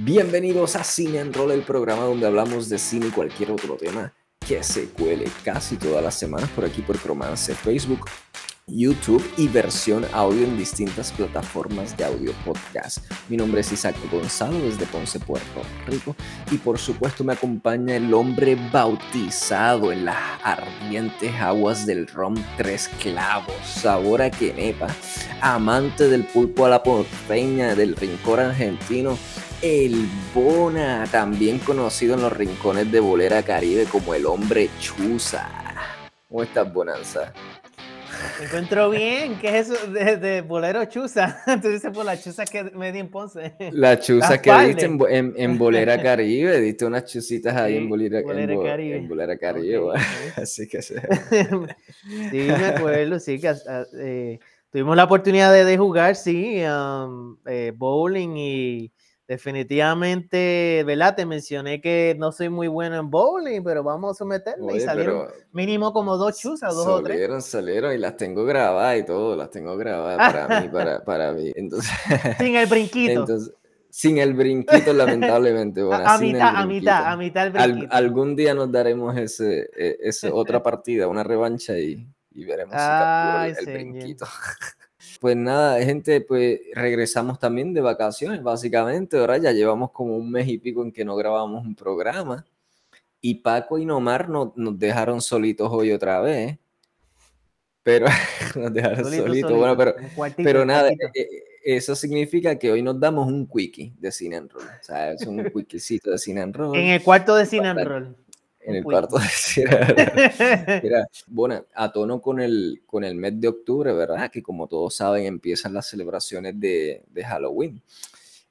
Bienvenidos a Cine en Roll, el programa donde hablamos de cine y cualquier otro tema que se cuele casi todas las semanas por aquí por Cromance, Facebook, YouTube y versión audio en distintas plataformas de audio podcast. Mi nombre es Isaac Gonzalo desde Ponce, Puerto Rico y por supuesto me acompaña el hombre bautizado en las ardientes aguas del rom tres clavos, sabor a quenepa, amante del pulpo a la porteña del rincón argentino, el Bona, también conocido en los rincones de Bolera Caribe como el hombre Chuza. ¿Cómo estás, Bonanza? Me encuentro bien. ¿Qué es eso de, bolero chuza? Tú dices por la chuza que me di en Ponce. La chuza que diste en, Bolera Caribe. Diste unas chuzitas ahí en, Bolera, Caribe. En Bolera Caribe. Así que sí. sí, me acuerdo, sí, que eh, tuvimos la oportunidad de, jugar, sí, um, eh, bowling y definitivamente, ¿verdad? Te mencioné que no soy muy bueno en bowling, pero vamos a someterme y salieron mínimo como dos chuzas, dos o tres. Salieron, salieron y las tengo grabadas y todo, las tengo grabadas para mí, para, para mí. Entonces, sin el brinquito. sin el brinquito, lamentablemente. a, mitad, a mitad, a mitad el brinquito. algún día nos daremos ese, e, ese otra partida, una revancha y, y veremos si capturo el brinquito. Pues nada, gente, pues regresamos también de vacaciones, básicamente. Ahora ya llevamos como un mes y pico en que no grabamos un programa. Y Paco y Nomar nos, nos dejaron solitos hoy otra vez. Pero nos dejaron solitos. Bueno, pero, pero nada, eh, eh, eso significa que hoy nos damos un quickie de Cine and Roll. O sea, es un quickiecito de Cine and Roll. En el cuarto de Cine and Roll en el cuarto de Mira, bueno, a tono con el, con el mes de octubre, ¿verdad? Que como todos saben empiezan las celebraciones de, de Halloween.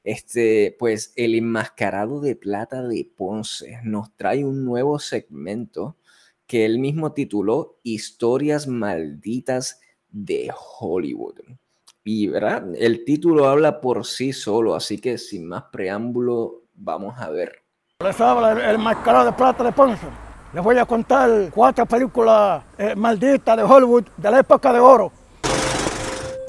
Este, pues el enmascarado de plata de Ponce nos trae un nuevo segmento que él mismo tituló Historias malditas de Hollywood. Y ¿verdad? el título habla por sí solo, así que sin más preámbulo, vamos a ver les habla el, el de plata de Ponce. Les voy a contar cuatro películas eh, malditas de Hollywood de la época de oro.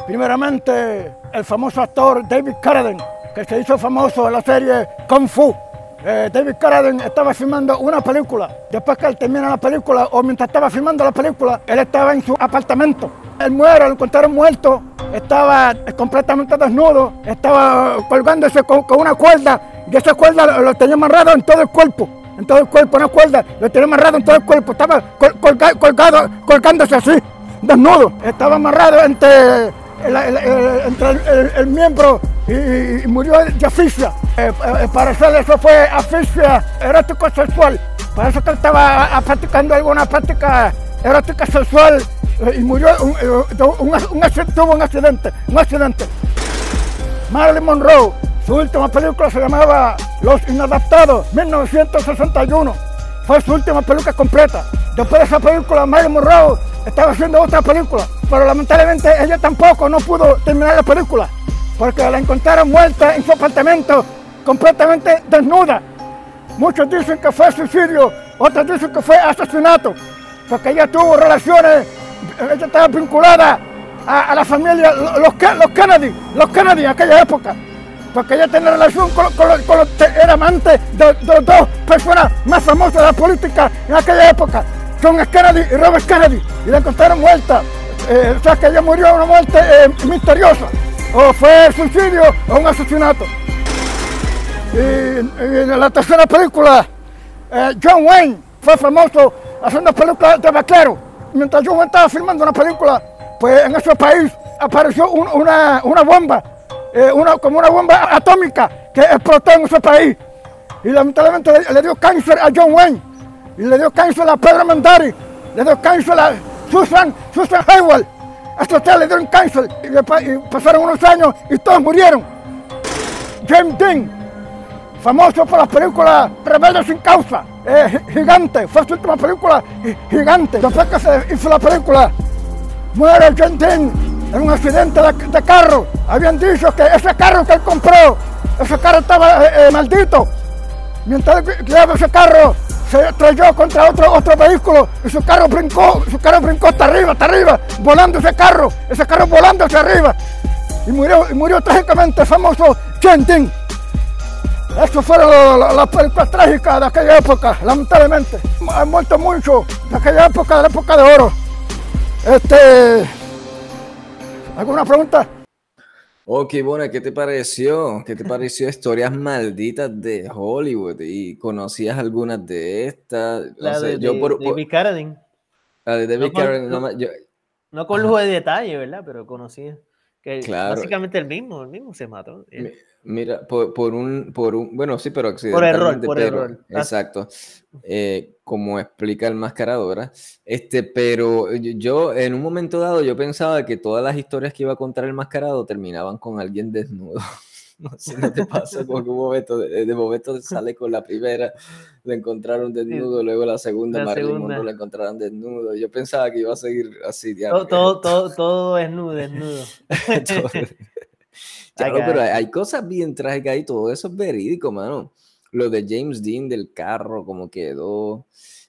Primeramente, el famoso actor David Carradine, que se hizo famoso en la serie Kung Fu. Eh, David Carradine estaba filmando una película. Después que él termina la película, o mientras estaba filmando la película, él estaba en su apartamento. Él muere, lo encontraron muerto, estaba completamente desnudo, estaba colgándose con una cuerda. Y esa cuerda lo, tenía amarrado en todo el cuerpo, en todo el cuerpo, una cuerda, lo tenía amarrado en todo el cuerpo, estaba colgado, colgándose así, desnudo, estaba amarrado entre el, miembro y, murió de asfixia. Eh, eh, para hacer eso fue asfixia erótico sexual. Para eso que estaba practicando alguna práctica erótica sexual eh, y murió, un, un, tuvo un accidente, un accidente. Marilyn Monroe su última película se llamaba Los Inadaptados, 1961. Fue su última película completa. Después de esa película, Marilyn Monroe estaba haciendo otra película, pero lamentablemente ella tampoco no pudo terminar la película, porque la encontraron muerta en su apartamento, completamente desnuda. Muchos dicen que fue suicidio, otros dicen que fue asesinato, porque ella tuvo relaciones, ella estaba vinculada a, la familia, los, los Kennedy, los Kennedy en aquella época porque ella tenía relación con, los era amante de, dos personas más famosas de la política en aquella época, John. Kennedy y Robert Kennedy, y la encontraron muerta. Eh, o sea que ella murió una muerte eh, misteriosa, o fue suicidio o un asesinato. Y, en la tercera película, eh, John Wayne fue famoso haciendo películas de vaquero. Mientras John Wayne estaba filmando una película, pues en ese país apareció una, una bomba eh, una, como una bomba atómica que explotó en ese país. Y lamentablemente le, dio cáncer a John Wayne, y le dio cáncer a Pedro Mandari, le dio cáncer a Susan, Susan Hayward. A usted le dio cáncer y, pasaron unos años y todos murieron. James Dean, famoso por las películas Rebeldes sin causa, eh, gigante, fue su última película gigante. Después que se hizo la película, muere James Dean en un accidente de, carro. Habían dicho que ese carro que él compró, ese carro estaba eh, eh, maldito. Mientras llevaba ese carro, se estrelló contra otro, otro vehículo y su carro brincó, su carro brincó hasta arriba, hasta arriba, volando ese carro, ese carro volando hacia arriba. Y murió, y murió trágicamente el famoso Chentin. Estas fueron las películas trágicas de aquella época, lamentablemente. Han muerto mucho de aquella época, de la época de oro. Este. ¿Alguna pregunta? Oh, qué buena, ¿qué te pareció? ¿Qué te pareció Historias Malditas de Hollywood? ¿Y conocías algunas de estas? la de, yo por, David Carradine. La de David Carradine, no, yo, no con lujo de detalle, ¿verdad? Pero conocía. Que básicamente el mismo, el mismo se mató. Mira, por, por, un, por un, bueno, sí, pero accidentalmente. Por error, por error. Exacto. Eh, como explica el mascarado, ¿verdad? Este, pero yo, en un momento dado, yo pensaba que todas las historias que iba a contar el mascarado terminaban con alguien desnudo. no sé, no te pasa, porque un momento, de, de, momento sale con la primera, le encontraron desnudo, luego la segunda, la Marilyn Monroe le encontraron desnudo. Yo pensaba que iba a seguir así, Todo, todo, todo, todo desnudo, desnudo. Claro, pero hay, cosas bien trágicas ahí, todo eso es verídico, mano. Lo de James Dean del carro, como quedó.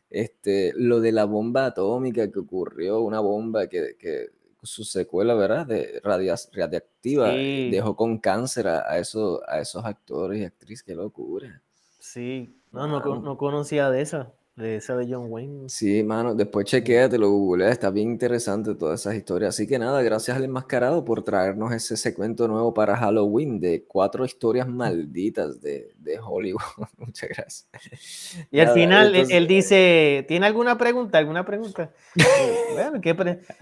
Este, lo de la bomba atómica que ocurrió, una bomba que, que su secuela, ¿verdad? De radiactiva, dejó con cáncer a, eso, a esos actores y actrices, qué locura. Sí, no, no, no conocía de eso de esa de John Wayne. Sí, mano, después chequéate, lo googleas, está bien interesante todas esas historias. Así que nada, gracias al enmascarado por traernos ese segmento nuevo para Halloween de cuatro historias malditas de, de Hollywood. Muchas gracias. Y al final él, dice, ¿tiene alguna pregunta? ¿Alguna pregunta? bueno, ¿qué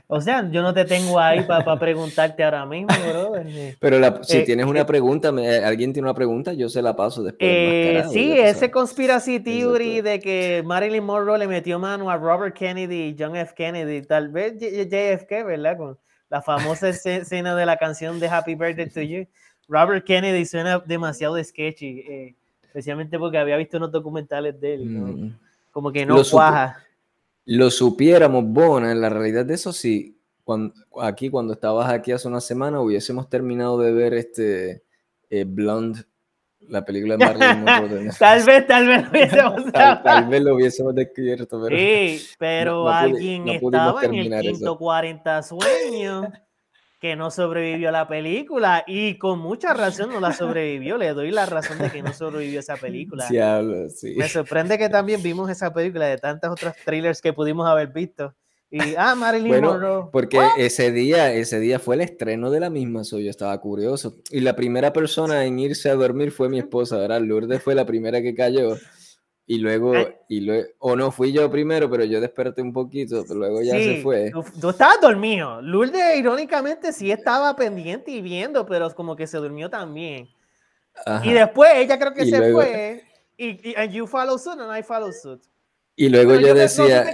o sea, yo no te tengo ahí para preguntarte ahora mismo, bro. Pero si eh, tienes una eh, pregunta, alguien tiene una pregunta, yo se la paso después. Eh, sí, ese conspiracy theory de que Marilyn Monroe le metió mano a Robert Kennedy, John F. Kennedy, tal vez JFK, ¿verdad? Con la famosa escena de la canción de Happy Birthday to You. Robert Kennedy suena demasiado sketchy, eh, especialmente porque había visto unos documentales de él. Mm. Como que no lo cuaja. lo supiéramos, Bona, en la realidad de eso sí. Cuando, aquí, cuando estabas aquí hace una semana, hubiésemos terminado de ver este eh, Blonde la película de Marilyn Monroe. tal vez, tal vez lo hubiésemos tal, vez lo hubiésemos descubierto, pero. Sí, pero alguien estaba en el quinto 40 sueños que no sobrevivió a la película y con mucha razón no la sobrevivió. Le doy la razón de que no sobrevivió esa película. Sí, Me sorprende que también vimos esa película de tantas otras thrillers que pudimos haber visto. Y, ah, Marilyn Monroe. Porque ese día, ese día fue el estreno de la misma, so yo estaba curioso. Y la primera persona en irse a dormir fue mi esposa, ¿verdad? Lourdes fue la primera que cayó. Y luego, y luego, o no fui yo primero, pero yo desperté un poquito, pero luego ya se fue. Tú, estabas dormido. Lourdes, irónicamente, sí estaba pendiente y viendo, pero como que se durmió también. Y después ella creo que se fue. Y, y and you follow suit and I follow suit. Y luego yo, decía,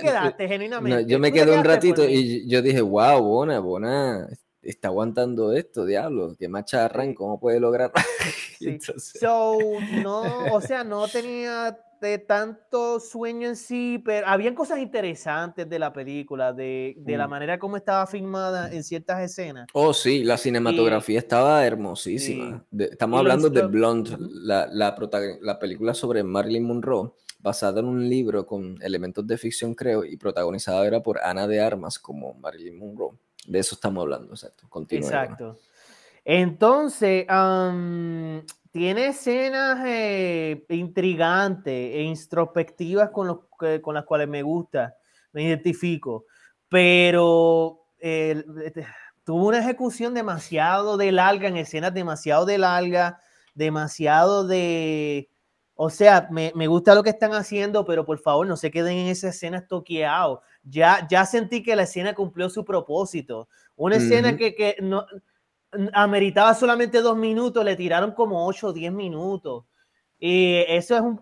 yo me quedé un ratito y yo dije, wow, Bona, Bona, está aguantando esto, diablo, que macharran, ¿cómo puede lograr? Sí. so, no, o sea, no tenía de tanto sueño en sí, pero habían cosas interesantes de la película, de, de la mm. manera como estaba filmada en ciertas escenas. Oh, sí, la cinematografía estaba hermosísima. estamos hablando de Blonde, la, la, la película sobre Marilyn Monroe basada en un libro con elementos de ficción, creo, y protagonizada era por Ana de Armas como Marilyn Monroe. De eso estamos hablando, exacto. Continúa. Exacto. Entonces, tiene escenas eh, intrigantes e introspectivas con, con las cuales me gusta, me identifico, pero este, tuvo una ejecución demasiado de larga, en escenas demasiado de larga, demasiado de o sea, me, gusta lo que están haciendo, pero por favor no se queden en esa escena estoqueados. Ya, ya sentí que la escena cumplió su propósito. Una escena que, no ameritaba solamente dos minutos, le tiraron como ocho o diez minutos. Y eso es un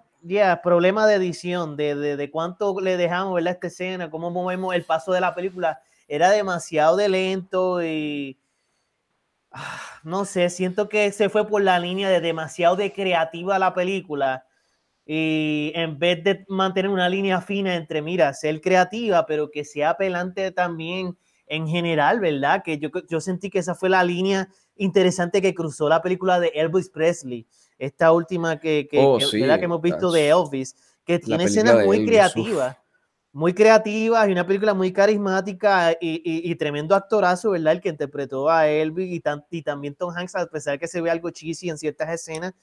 problema de edición, de, de, cuánto le dejamos ver esta escena, cómo movemos el paso de la película. Era demasiado de lento y Ah, no sé, siento que se fue por la línea de demasiado de creativa la película y en vez de mantener una línea fina entre, mira, ser creativa, pero que sea apelante también en general, ¿verdad? Que yo, yo sentí que esa fue la línea interesante que cruzó la película de Elvis Presley, esta última que, que, oh, que, hemos visto de Elvis, que tiene escenas muy creativas muy creativa y una película muy carismática y, tremendo actorazo, ¿verdad? El que interpretó a Elvis y, y, también Tom Hanks, a pesar de que se ve algo cheesy en ciertas escenas,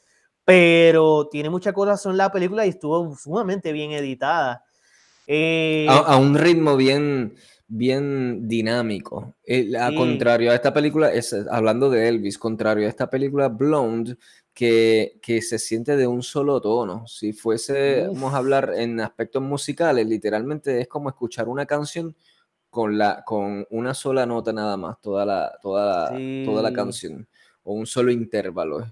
pero tiene mucha corazón la película y estuvo sumamente bien editada. Eh, a, un ritmo bien, bien dinámico. A contrario a esta película, es, hablando de Elvis, contrario a esta película Blonde, que, que se siente de un solo tono. Si fuese, vamos a hablar en aspectos musicales, literalmente es como escuchar una canción con, la, con una sola nota nada más, toda la, toda toda la canción, o un solo intervalo.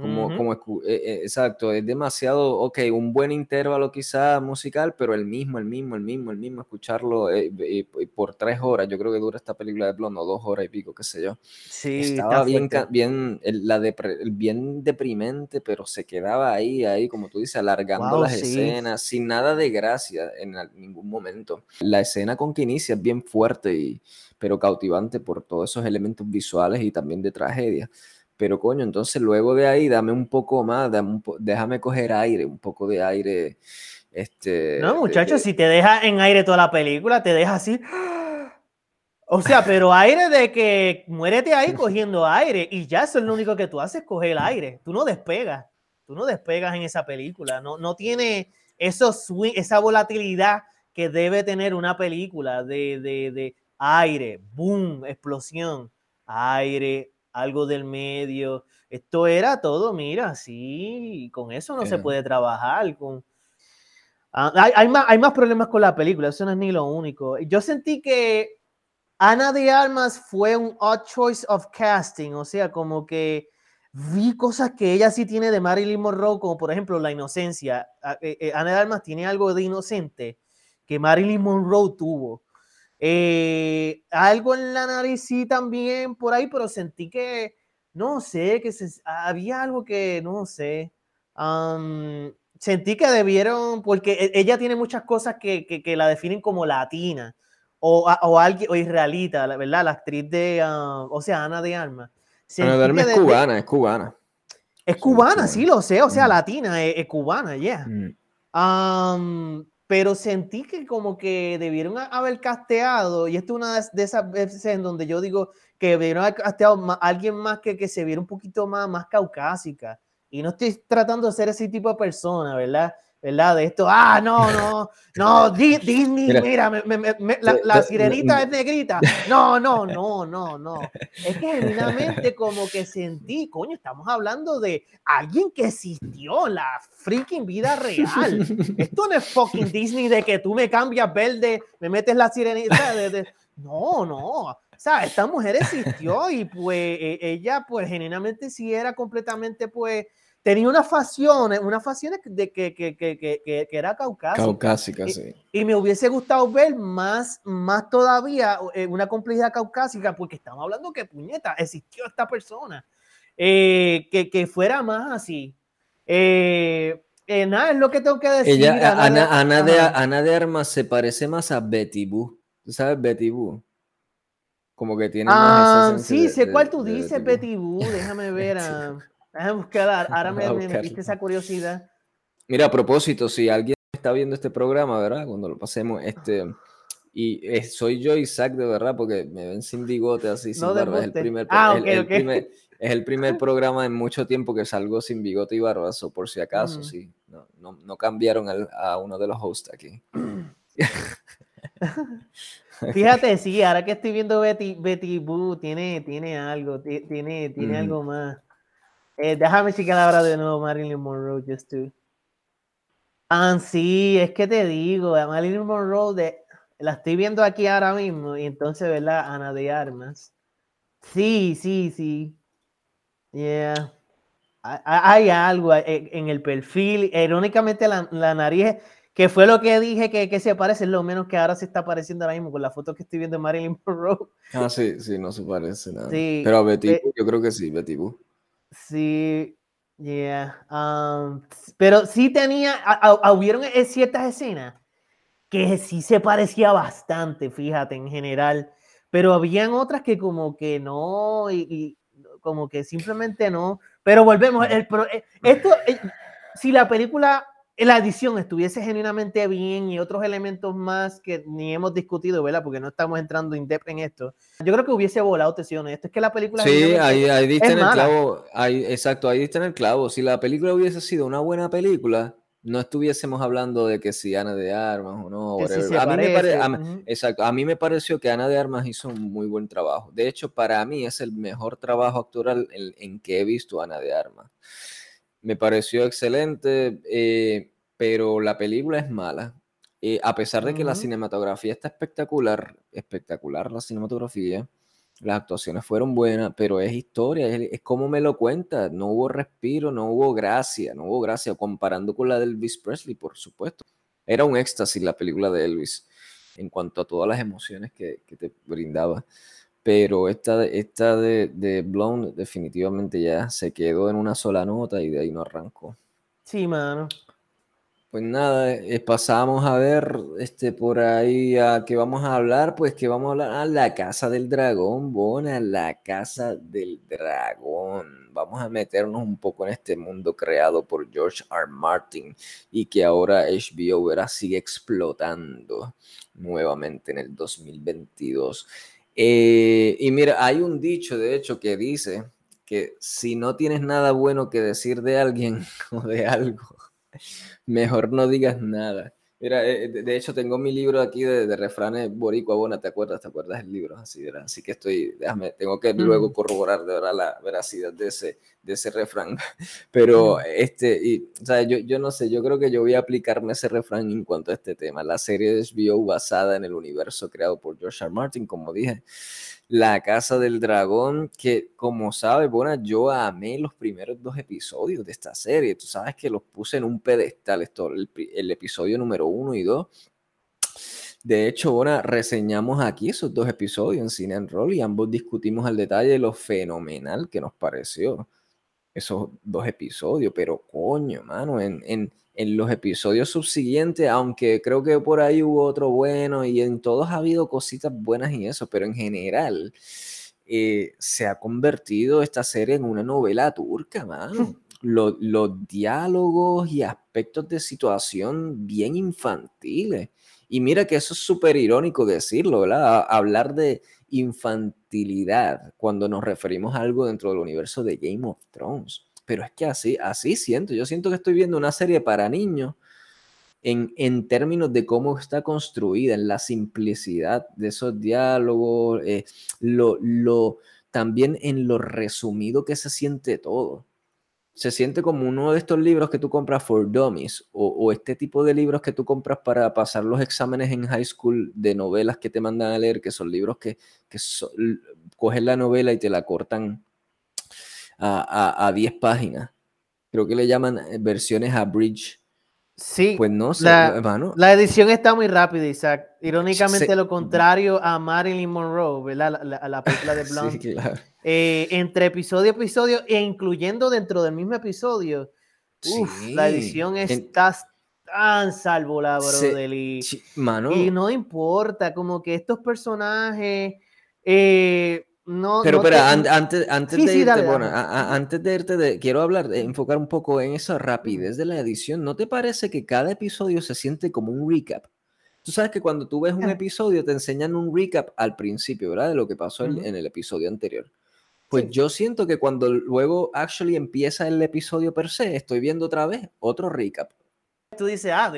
Como, como e, e, exacto, es demasiado, ok, un buen intervalo quizá musical, pero el mismo, el mismo, el mismo, el mismo, escucharlo eh, por tres horas, yo creo que dura esta película de Blonde, dos horas y pico, qué sé yo. Sí, estaba bien, bien, la bien deprimente, pero se quedaba ahí, ahí, como tú dices, alargando las escenas, sin nada de gracia en ningún momento. La escena con que inicia es bien fuerte, y, pero cautivante por todos esos elementos visuales y también de tragedia. Pero coño, entonces luego de ahí dame un poco más, déjame coger aire, un poco de aire. Este, no, muchachos, si te deja en aire toda la película, te deja así. O sea, pero aire de que muérete ahí cogiendo aire y ya eso es lo único que tú haces, coger el aire. Tú no despegas, tú no despegas en esa película. No, no tiene esa volatilidad que debe tener una película de, de, de aire, boom, explosión, aire, algo del medio. Esto era todo, mira, sí, con eso no se puede trabajar. Con... Ah, hay, más, hay más problemas con la película, eso no es ni lo único. Yo sentí que Ana de Armas fue un odd choice of casting, o sea, como que vi cosas que ella sí tiene de Marilyn Monroe, como por ejemplo la inocencia. Ah, eh, eh, Ana de Armas tiene algo de inocente que Marilyn Monroe tuvo. Eh, algo en la nariz sí también por ahí, pero sentí que, no sé, que se, había algo que, no sé, sentí que debieron, porque e, ella tiene muchas cosas que, que, la definen como latina o, o, alguien, o israelita, ¿verdad? La actriz de, o sea, Ana de Armas. Ana de Armas es cubana, es cubana. Es cubana, sí, lo sé, o sea, mm. latina, es, cubana. Yeah pero sentí que como que debieron haber casteado, y esto es una de esas veces en donde yo digo que debieron haber casteado a alguien más que, que se viera un poquito más, más caucásica. Y no estoy tratando de ser ese tipo de persona, ¿verdad? ¿Verdad? De esto, ah, no, no, no, Disney, mira, la, sirenita es negrita. No, no, no, no, no. Es que genuinamente como que sentí, coño, estamos hablando de alguien que existió en la freaking vida real. Esto no es fucking Disney de que tú me cambias verde, me metes la sirenita. De, No, no. O sea, esta mujer existió y pues e, ella pues genuinamente sí era completamente pues tenía una facción, una facción de que, que, que, que era caucásica. Caucásica, sí. Y, me hubiese gustado ver más, más todavía eh, una complejidad caucásica, porque estamos hablando que puñeta, existió esta persona. Eh, que, fuera más así. Eh, nada, es lo que tengo que decir. Ella, Ana, Ana, de, Ana, de, Armas se parece más a Betty Boo. ¿Tú sabes Betty Boo? Como que tiene más ah, Sí, sé cuál tú dices, Betty Boo. Déjame ver. a... Déjame buscar, ahora me, me esa curiosidad. Mira, a propósito, si alguien está viendo este programa, ¿verdad? Cuando lo pasemos, este, y soy yo Isaac de verdad, porque me ven sin bigote así, sin barba. Es el primer, ah, Primer, es el primer programa en mucho tiempo que salgo sin bigote y barba, o por si acaso, sí. No, no, no cambiaron a uno de los hosts aquí. Fíjate, sí, ahora que estoy viendo Betty, Betty Boo, tiene, tiene algo, tiene, tiene algo más. Eh, déjame checar ahora de nuevo Marilyn Monroe, just to. Ah, sí, es que te digo, Marilyn Monroe, de, la estoy viendo aquí ahora mismo, y entonces, ¿verdad? Ana de Armas. Sí, sí, sí. Yeah. Hay algo eh, en el perfil, irónicamente la, la nariz, que fue lo que dije que, que, se parece, es lo menos que ahora se está pareciendo ahora mismo con la foto que estoy viendo de Marilyn Monroe. Ah, sí, sí, no se parece nada. Sí, Pero a Betty, eh, yo creo que sí, Betty Boo. Sí, yeah. Um, pero sí tenía, hubieron e, ciertas escenas que sí se parecía bastante, fíjate, en general. Pero habían otras que como que no, y, como que simplemente no. Pero volvemos, el, eh, esto, eh, si la película la edición estuviese genuinamente bien y otros elementos más que ni hemos discutido, ¿verdad? Porque no estamos entrando in depth en esto. Yo creo que hubiese volado tensiones. Esto es que la película. Sí, ahí, ahí diste en el clavo. Ahí, exacto, ahí diste en el clavo. Si la película hubiese sido una buena película, no estuviésemos hablando de que si Ana de Armas o no. a, mí me exacto, a mí me pareció que Ana de Armas hizo un muy buen trabajo. De hecho, para mí es el mejor trabajo actoral en, que he visto a Ana de Armas. Me pareció excelente, eh, pero la película es mala. Eh, a pesar de que la cinematografía está espectacular, espectacular la cinematografía, las actuaciones fueron buenas, pero es historia, es, como me lo cuenta. No hubo respiro, no hubo gracia, no hubo gracia, comparando con la de Elvis Presley, por supuesto. Era un éxtasis la película de Elvis en cuanto a todas las emociones que, te brindaba. Pero esta, esta de, de Blonde definitivamente ya se quedó en una sola nota y de ahí no arrancó. Sí, mano. Pues nada, eh, pasamos a ver este por ahí a qué vamos a hablar, pues que vamos a hablar a la casa del dragón, Bona, la casa del dragón. Vamos a meternos un poco en este mundo creado por George R. Martin y que ahora HBO verá sigue explotando nuevamente en el 2022. Eh, y mira, hay un dicho de hecho que dice que si no tienes nada bueno que decir de alguien o de algo, Mejor no digas nada. Mira, eh, de, hecho tengo mi libro aquí de, refranes boricua bona, ¿te acuerdas? ¿Te acuerdas del libro? Así, Así que estoy, déjame, tengo que luego corroborar de verdad la veracidad de ese, de ese refrán. Pero este, y, o sea, yo, yo no sé, yo creo que yo voy a aplicarme ese refrán en cuanto a este tema. La serie de HBO basada en el universo creado por George R. Martin, como dije, la Casa del Dragón, que como sabes, bueno, yo amé los primeros dos episodios de esta serie. Tú sabes que los puse en un pedestal, esto, el, episodio número uno y dos. De hecho, bueno, reseñamos aquí esos dos episodios en Cine and Roll y ambos discutimos al detalle lo fenomenal que nos pareció esos dos episodios. Pero coño, mano, en, en los episodios subsiguientes, aunque creo que por ahí hubo otro bueno y en todos ha habido cositas buenas y eso, pero en general eh, se ha convertido esta serie en una novela turca, mano. Los, los diálogos y aspectos de situación bien infantiles. Y mira que eso es súper irónico decirlo, ¿verdad? Hablar de infantilidad cuando nos referimos a algo dentro del universo de Game of Thrones pero es que así, así siento. Yo siento que estoy viendo una serie para niños en, en términos de cómo está construida, en la simplicidad de esos diálogos, eh, lo, lo, también en lo resumido que se siente todo. Se siente como uno de estos libros que tú compras for dummies o, este tipo de libros que tú compras para pasar los exámenes en high school de novelas que te mandan a leer, que son libros que, que coges la novela y te la cortan a, 10 páginas. Creo que le llaman eh, versiones a bridge. Sí. Pues no sé, la, La edición está muy rápida, Isaac. Irónicamente, lo contrario a Marilyn Monroe, ¿verdad? La, la, película de Blonde. Sí, claro. Eh, entre episodio y episodio, e incluyendo dentro del mismo episodio, la edición está tan salvo la brother. Y, y, no importa, como que estos personajes. Eh, no, pero, pero antes, antes de irte, bueno, antes de irte, quiero hablar, de, enfocar un poco en esa rapidez de la edición. ¿No te parece que cada episodio se siente como un recap? Tú sabes que cuando tú ves un episodio te enseñan un recap al principio, ¿verdad? De lo que pasó en, el episodio anterior. Pues yo siento que cuando luego actually empieza el episodio per se, estoy viendo otra vez otro recap. Tú dices, ah,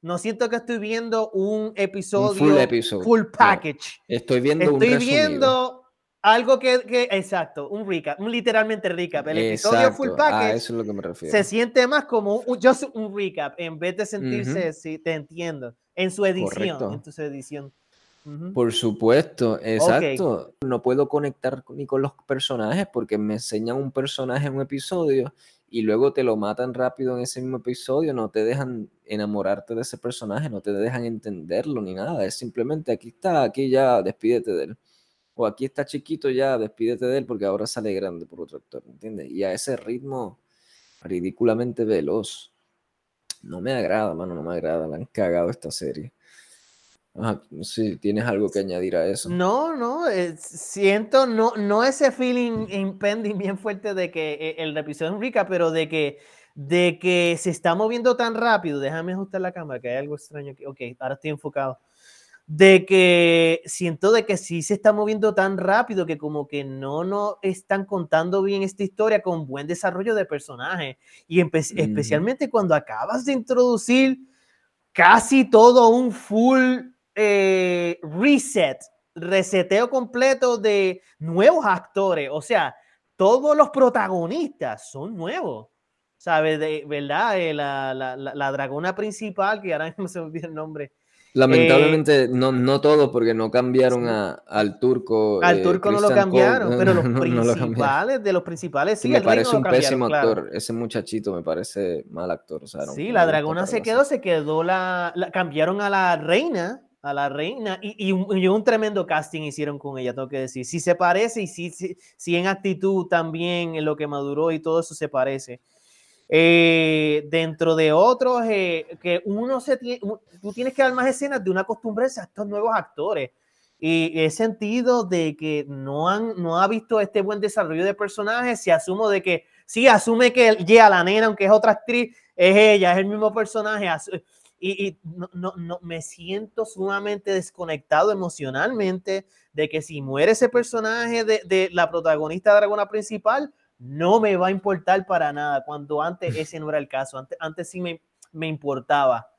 no siento que estoy viendo un episodio full, episode. full package. estoy viendo estoy viendo algo que, que, exacto, un recap, un literalmente recap. El episodio full package. eso es lo que me refiero. Se siente más como un, just un recap en vez de sentirse, sí, te entiendo, en su edición, en su edición. Por supuesto, exacto. No puedo conectar ni con los personajes porque me enseñan un personaje en un episodio y luego te lo matan rápido en ese mismo episodio, no te dejan enamorarte de ese personaje, no te dejan entenderlo ni nada, es simplemente aquí está, aquí ya despídete de él o aquí está chiquito ya, despídete de él porque ahora sale grande por otro actor, ¿entiendes? Y a ese ritmo ridículamente veloz. No me agrada, mano, no me agrada. La han cagado esta serie. no sé si tienes algo que añadir a eso. No, no, eh, siento, no, no ese feeling impending bien fuerte de que eh, el episodio es rica, pero de que de que se está moviendo tan rápido, déjame ajustar la cámara, que hay algo extraño aquí, ok, ahora estoy enfocado, de que siento de que sí se está moviendo tan rápido que como que no no están contando bien esta historia con buen desarrollo de personaje y especialmente cuando acabas de introducir casi todo un full eh, reset, reseteo completo de nuevos actores, o sea, todos los protagonistas son nuevos. ¿sabes? De, ¿Verdad? Eh, la, la, la, dragona principal, que ahora mismo se me olvida el nombre. Lamentablemente, eh, no, no todo, porque no cambiaron a, al turco. Al eh, turco no lo cambiaron, pero los principales, de los principales, sí. me parece un pésimo actor. Ese muchachito me parece mal actor. O sea, sí, la dragona se quedó, se quedó la, Cambiaron a la reina, a la reina, y, y, un, tremendo casting hicieron con ella, tengo que decir. Sí se parece y sí, sí, sí en actitud también, en lo que maduró y todo eso se parece. Eh, dentro de otros, eh, que uno se tiene, tú tienes que dar más escenas de una costumbre a estos nuevos actores. Y he sentido de que no, han, no ha visto este buen desarrollo de personajes. Se asumo de que, sí, asume que ya la nena, aunque es otra actriz, es ella, es el mismo personaje. Y, y no, no, no, me siento sumamente desconectado emocionalmente de que si muere ese personaje de, de la protagonista de Dragona principal, no me va a importar para nada, cuando antes ese no era el caso, antes, antes sí me, me importaba.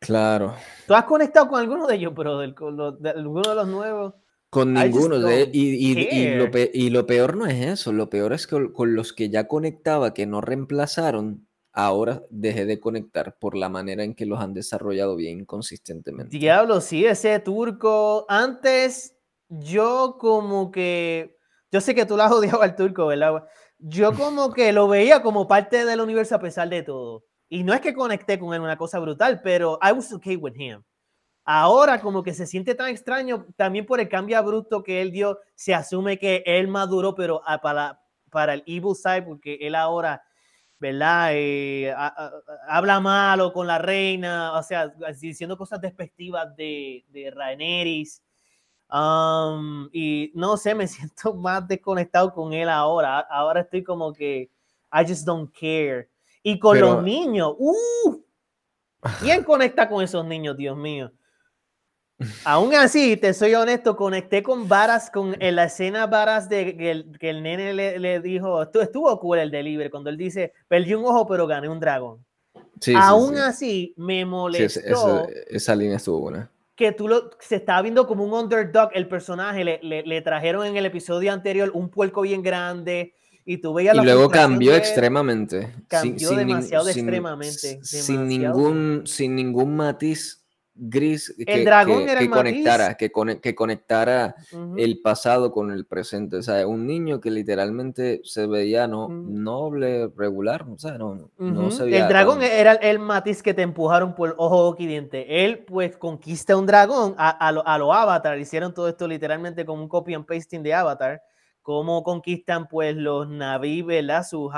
Claro. ¿Tú has conectado con alguno de ellos, pero con de, alguno de los nuevos? Con ninguno. De, y, y, lo y, lo peor no es eso. Lo peor es que con los que ya conectaba, que no reemplazaron, ahora dejé de conectar por la manera en que los han desarrollado bien consistentemente. Diablo, sí, ese turco. Antes yo como que yo sé que tú la odiado al turco, ¿verdad? Yo como que lo veía como parte del universo a pesar de todo. Y no es que conecté con él una cosa brutal, pero I was okay with him. Ahora como que se siente tan extraño también por el cambio abrupto que él dio, se asume que él maduró, pero para, para el evil side, porque él ahora, ¿verdad? Eh, habla malo con la reina, o sea, diciendo cosas despectivas de, de Rhaenyra y no sé, me siento más desconectado con él ahora. Ahora estoy como que I just don't care. Y con los niños, ¡uh! ¿Quién conecta con esos niños, Dios mío? Aún así, te soy honesto, conecté con Varas, con en la escena Varas de que el, que el nene le, le, dijo, estuvo cool el delivery, cuando él dice, perdí un ojo, pero gané un dragón. Aún así, me molestó. esa línea estuvo buena que tú lo, se estaba viendo como un underdog el personaje, le, le, trajeron en el episodio anterior un puerco bien grande y tú veías y luego cambió extremadamente. Cambió demasiado extremadamente. Sin, ningún, sin ningún matiz gris que, que, conectara, que, que, conectara el pasado con el presente. O sea, un niño que literalmente se veía no, noble, regular, o sea, no, no se veía El dragón era el matiz que te empujaron por ojo, ojo y diente. Él, pues, conquista un dragón a, a, lo, a lo Avatar. Hicieron todo esto literalmente como un copy and pasting de Avatar. Cómo conquistan, pues, los Naví, ¿verdad? Sus,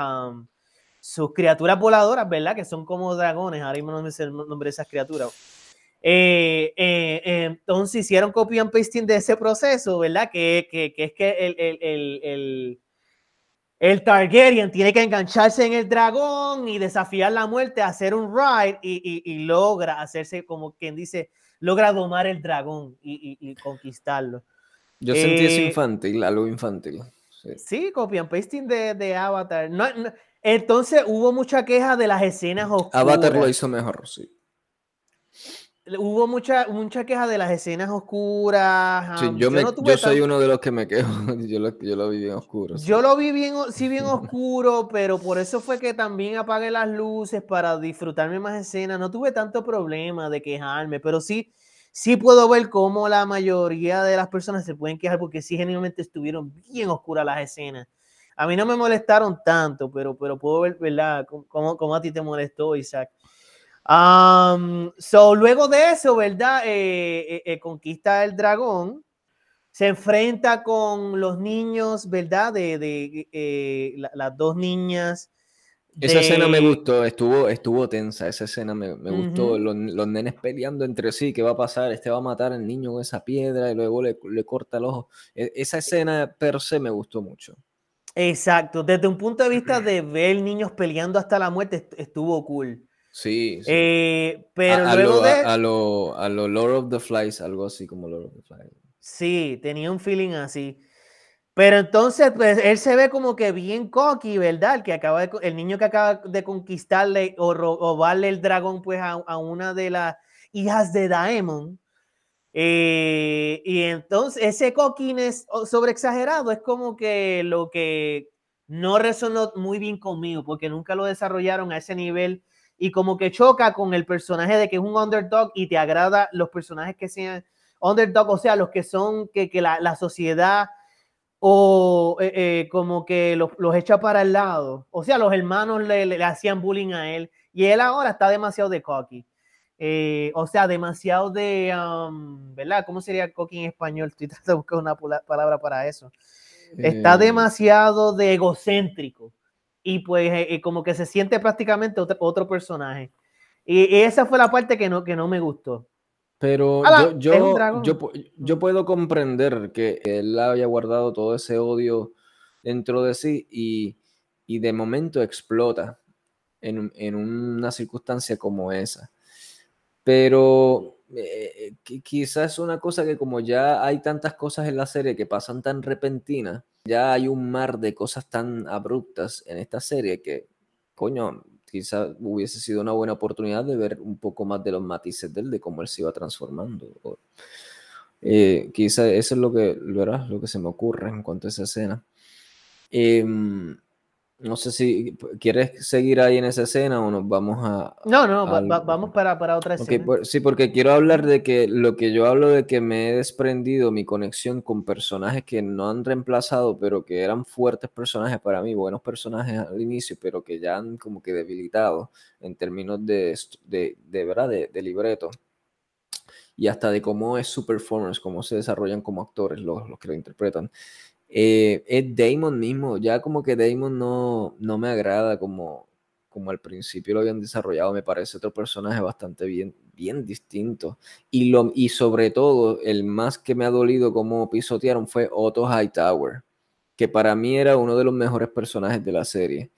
sus criaturas voladoras, ¿verdad? Que son como dragones. Ahora mismo no me sé el nombre de esas criaturas eh, eh, eh, entonces hicieron copy and pasting de ese proceso, ¿verdad? Que, que, que es que el, el, el, el, Targaryen tiene que engancharse en el dragón y desafiar la muerte, hacer un ride y, y, logra hacerse, como quien dice, logra domar el dragón y, y conquistarlo. Yo sentí eso infantil, algo infantil. Sí, copy and pasting de, de Avatar. No, entonces hubo mucha queja de las escenas oscuras. Avatar lo hizo mejor, sí hubo mucha, mucha queja de las escenas oscuras. yo, yo, soy uno de los que me quejo. yo, lo, yo lo vi bien oscuro. Yo lo vi bien, sí, bien oscuro, pero por eso fue que también apagué las luces para disfrutarme más escenas. No tuve tanto problema de quejarme, pero sí, sí puedo ver cómo la mayoría de las personas se pueden quejar porque sí, genuinamente estuvieron bien oscuras las escenas. A mí no me molestaron tanto, pero, pero puedo ver, ¿verdad? Cómo, cómo a ti te molestó, Isaac. Um, so, luego de eso, ¿verdad? Eh, eh, eh, conquista el dragón, se enfrenta con los niños, ¿verdad? De, de las dos niñas. Esa escena me gustó, estuvo, estuvo tensa, esa escena me, me gustó, los, los, nenes peleando entre sí, ¿qué va a pasar? Este va a matar al niño con esa piedra y luego le, le corta el ojo. E, esa escena per se me gustó mucho. Exacto, desde un punto de vista de ver niños peleando hasta la muerte estuvo cool. Sí, sí. Eh, pero a, luego lo, de... A, lo, a lo Lord of the Flies, algo así como Lord of the Flies. Sí, tenía un feeling así. Pero entonces, pues, él se ve como que bien cocky, ¿verdad? que acaba de, el niño que acaba de conquistarle o robarle el dragón, pues, a, a una de las hijas de Daemon. Eh, y entonces, ese cockiness sobre exagerado es como que lo que no resonó muy bien conmigo, porque nunca lo desarrollaron a ese nivel y como que choca con el personaje de que es un underdog y te agrada los personajes que sean underdog, o sea, los que son que, que la, la sociedad o eh, eh, como que los, los, echa para el lado. O sea, los hermanos le, le, hacían bullying a él y él ahora está demasiado de cocky. Eh, o sea, demasiado de, um, ¿verdad? ¿Cómo sería cocky en español? Estoy tratando de buscar una palabra para eso. Está demasiado de egocéntrico y pues como que se siente prácticamente otro, otro personaje. Y, y esa fue la parte que no, que no me gustó. Pero Ala, yo, yo, yo, yo puedo comprender que él haya guardado todo ese odio dentro de sí y, y de momento explota en, en una circunstancia como esa. Pero eh, qui- quizás es una cosa que como ya hay tantas cosas en la serie que pasan tan repentinas, ya hay un mar de cosas tan abruptas en esta serie que, coño, quizás hubiese sido una buena oportunidad de ver un poco más de los matices de él, de cómo él se iba transformando. Eh, quizás eso es lo que, ¿verdad? lo que se me ocurre en cuanto a esa escena. Em, no sé si quieres seguir ahí en esa escena o nos vamos a... No, no, va- vamos para, para otra escena. por- sí, porque quiero hablar de que lo que yo hablo de que me he desprendido mi conexión con personajes que no han reemplazado, pero que eran fuertes personajes para mí, buenos personajes al inicio, pero que ya han como que debilitado en términos de, de, de verdad, de, de libreto y hasta de cómo es su performance, cómo se desarrollan como actores los, los que lo interpretan. Eh, es Damon mismo, ya como que Damon no, no me agrada como, como al principio lo habían desarrollado, me parece otro personaje bastante bien, bien distinto. Y, lo, y sobre todo, el más que me ha dolido como pisotearon fue Otto Hightower, que para mí era uno de los mejores personajes de la serie.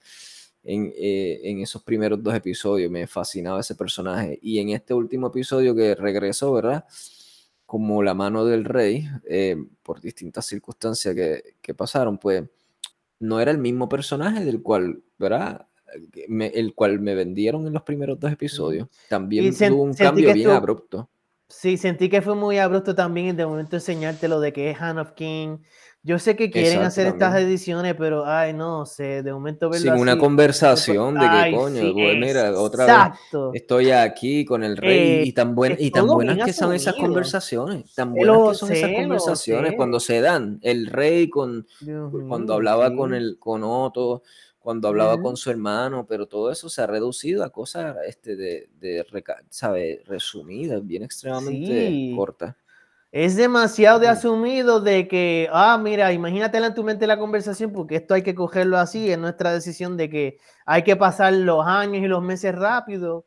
En, eh, en esos primeros dos episodios me fascinaba ese personaje. Y en este último episodio que regresó, ¿verdad? Como la mano del rey, eh, por distintas circunstancias que, que pasaron, pues no era el mismo personaje del cual, ¿verdad? Me- el cual me vendieron en los primeros dos episodios. También tuvo un cambio bien estuvo- abrupto. Sí, sentí que fue muy abrupto también de momento enseñarte lo de que es Han of King. Yo sé que quieren hacer estas ediciones, pero ay, no sé, de momento verlo Sin una conversación de que, ay, coño, sí, güey, mira, otra vez estoy aquí con el rey Eh, y tan, buen, y tan buenas que son esas conversaciones, tan Eh, buenas lo que son esas sé, conversaciones cuando se dan. El rey con, Dios cuando mío, hablaba con el con Otto, cuando hablaba con su hermano, pero todo eso se ha reducido a cosas este, de, de resumidas, bien extremadamente Sí. cortas. Es demasiado de asumido de que, ah, mira, imagínatela en tu mente la conversación, porque esto hay que cogerlo así, es nuestra decisión de que hay que pasar los años y los meses rápido.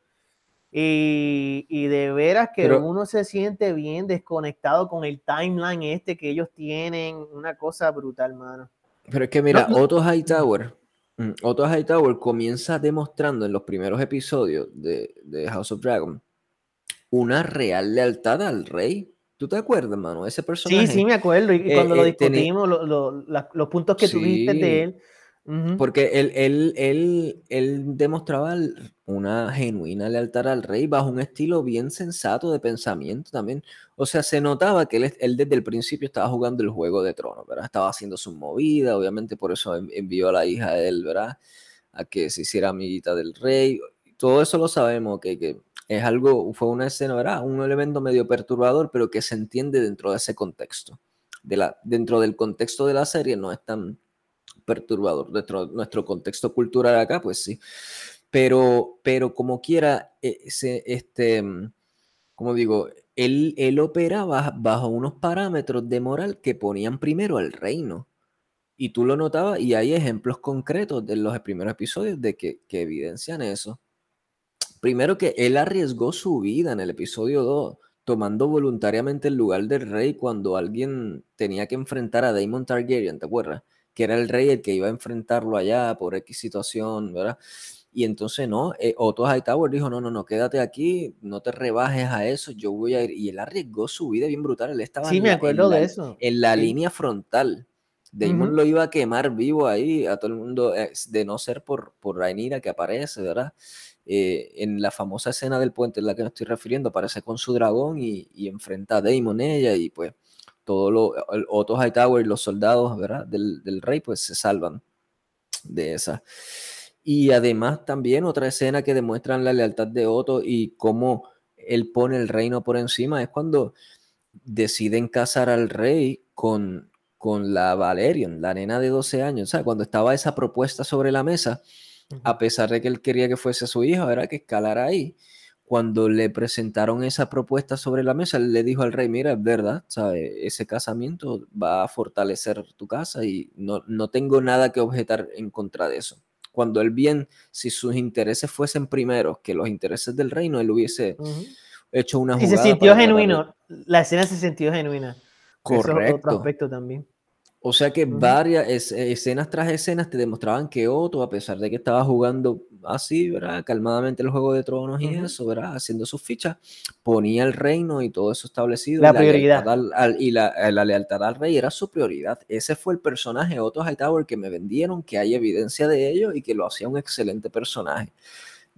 Y, y de veras que Pero- uno se siente bien desconectado con el timeline este que ellos tienen, una cosa brutal, mano. Pero es que mira, no. Otto Hightower, mm, Otto Hightower comienza demostrando en los primeros episodios de, de House of Dragon una real lealtad al rey. ¿Tú te acuerdas, mano? Ese personaje. Sí, sí, me acuerdo. Y, eh, cuando lo eh, discutimos, lo- lo- la- los puntos que Sí. de él. Porque él, él, él, él demostraba una genuina lealtad al rey bajo un estilo bien sensato de pensamiento también. O sea, se notaba que él, él desde el principio estaba jugando el juego de tronos, ¿verdad? Estaba haciendo su movida, obviamente por eso en- envió a la hija de él, ¿verdad? A que se hiciera amiguita del rey. Todo eso lo sabemos, que, que es algo, fue una escena, ¿verdad? Un elemento medio perturbador, pero que se entiende dentro de ese contexto. De la, dentro del contexto de la serie no es tan perturbador. Dentro de nuestro contexto cultural acá, pues sí. Pero, pero como quiera, eh, ese, este, mm, como digo, él, él operaba bajo unos parámetros de moral que ponían primero al reino. Y tú lo notabas, y hay ejemplos concretos de los primeros episodios de que, que evidencian eso. Primero que él arriesgó su vida en el episodio 2, tomando voluntariamente el lugar del rey cuando alguien tenía que enfrentar a Daemon Targaryen, ¿te acuerdas? que era el rey el que iba a enfrentarlo allá por X situación, ¿verdad? Y entonces, no, eh, Otto Hightower dijo, no, no, no, quédate aquí, no te rebajes a eso, yo voy a ir. Y él arriesgó su vida bien brutal, él estaba sí, en, me acuerdo en la- de eso. en la Sí. línea frontal. Damon Ujú. lo iba a quemar vivo ahí, a todo el mundo, eh, de no ser por, por Rhaenyra que aparece, ¿verdad? Eh, en la famosa escena del puente en la que me estoy refiriendo, aparece con su dragón y, y enfrenta a Daemon ella y pues todo lo, Otto Hightower y los soldados, ¿verdad? Del, rey pues se salvan de esa. Y además también otra escena que demuestran la lealtad de Otto y cómo él pone el reino por encima es cuando deciden casar al rey con, con la Valerion, la nena de 12 años. Sea, cuando estaba esa propuesta sobre la mesa. A pesar de que él quería que fuese su hija, era que escalara ahí. Cuando le presentaron esa propuesta sobre la mesa, él le dijo al rey, mira, es verdad, ¿sabe? ese casamiento va a fortalecer tu casa y no, no tengo nada que objetar en contra de eso. Cuando él bien, si sus intereses fuesen primeros que los intereses del reino, él hubiese hecho una Y jugada. se sintió genuino. La escena se sintió genuina. Eso es otro Correcto. aspecto también. O sea que varias es- escenas tras escenas te demostraban que Otto, a pesar de que estaba jugando así, ¿verdad? Calmadamente el Juego de Tronos y eso, ¿verdad? Haciendo sus fichas, ponía el reino y todo eso establecido. La y prioridad. al- al- y la, eh, la lealtad al rey era su prioridad. Ese fue el personaje Otto Hightower que me vendieron, que hay evidencia de ello y que lo hacía un excelente personaje.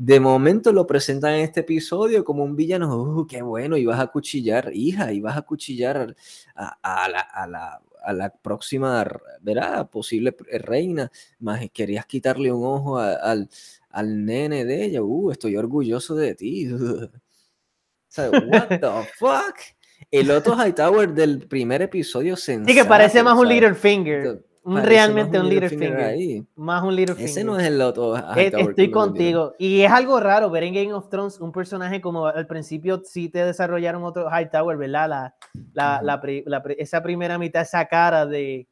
De momento lo presentan en este episodio como un villano, uh, qué bueno, ibas a cuchillar, hija, ibas a cuchillar a, a la, a la- a la próxima, ¿verdad? Posible reina, más querías quitarle un ojo al, al nene de ella, uh, estoy orgulloso de ti. What the fuck? El Otto Hightower del primer episodio Sí, que parece sensato, más un. Littlefinger. Realmente un Littlefinger. Más un Littlefinger. Ese no es el Hightower. que Estoy contigo. Y es algo raro ver en Game of Thrones un personaje como al principio sí te desarrollaron otro Hightower, ¿verdad? La, la, la la esa primera mitad, esa cara de,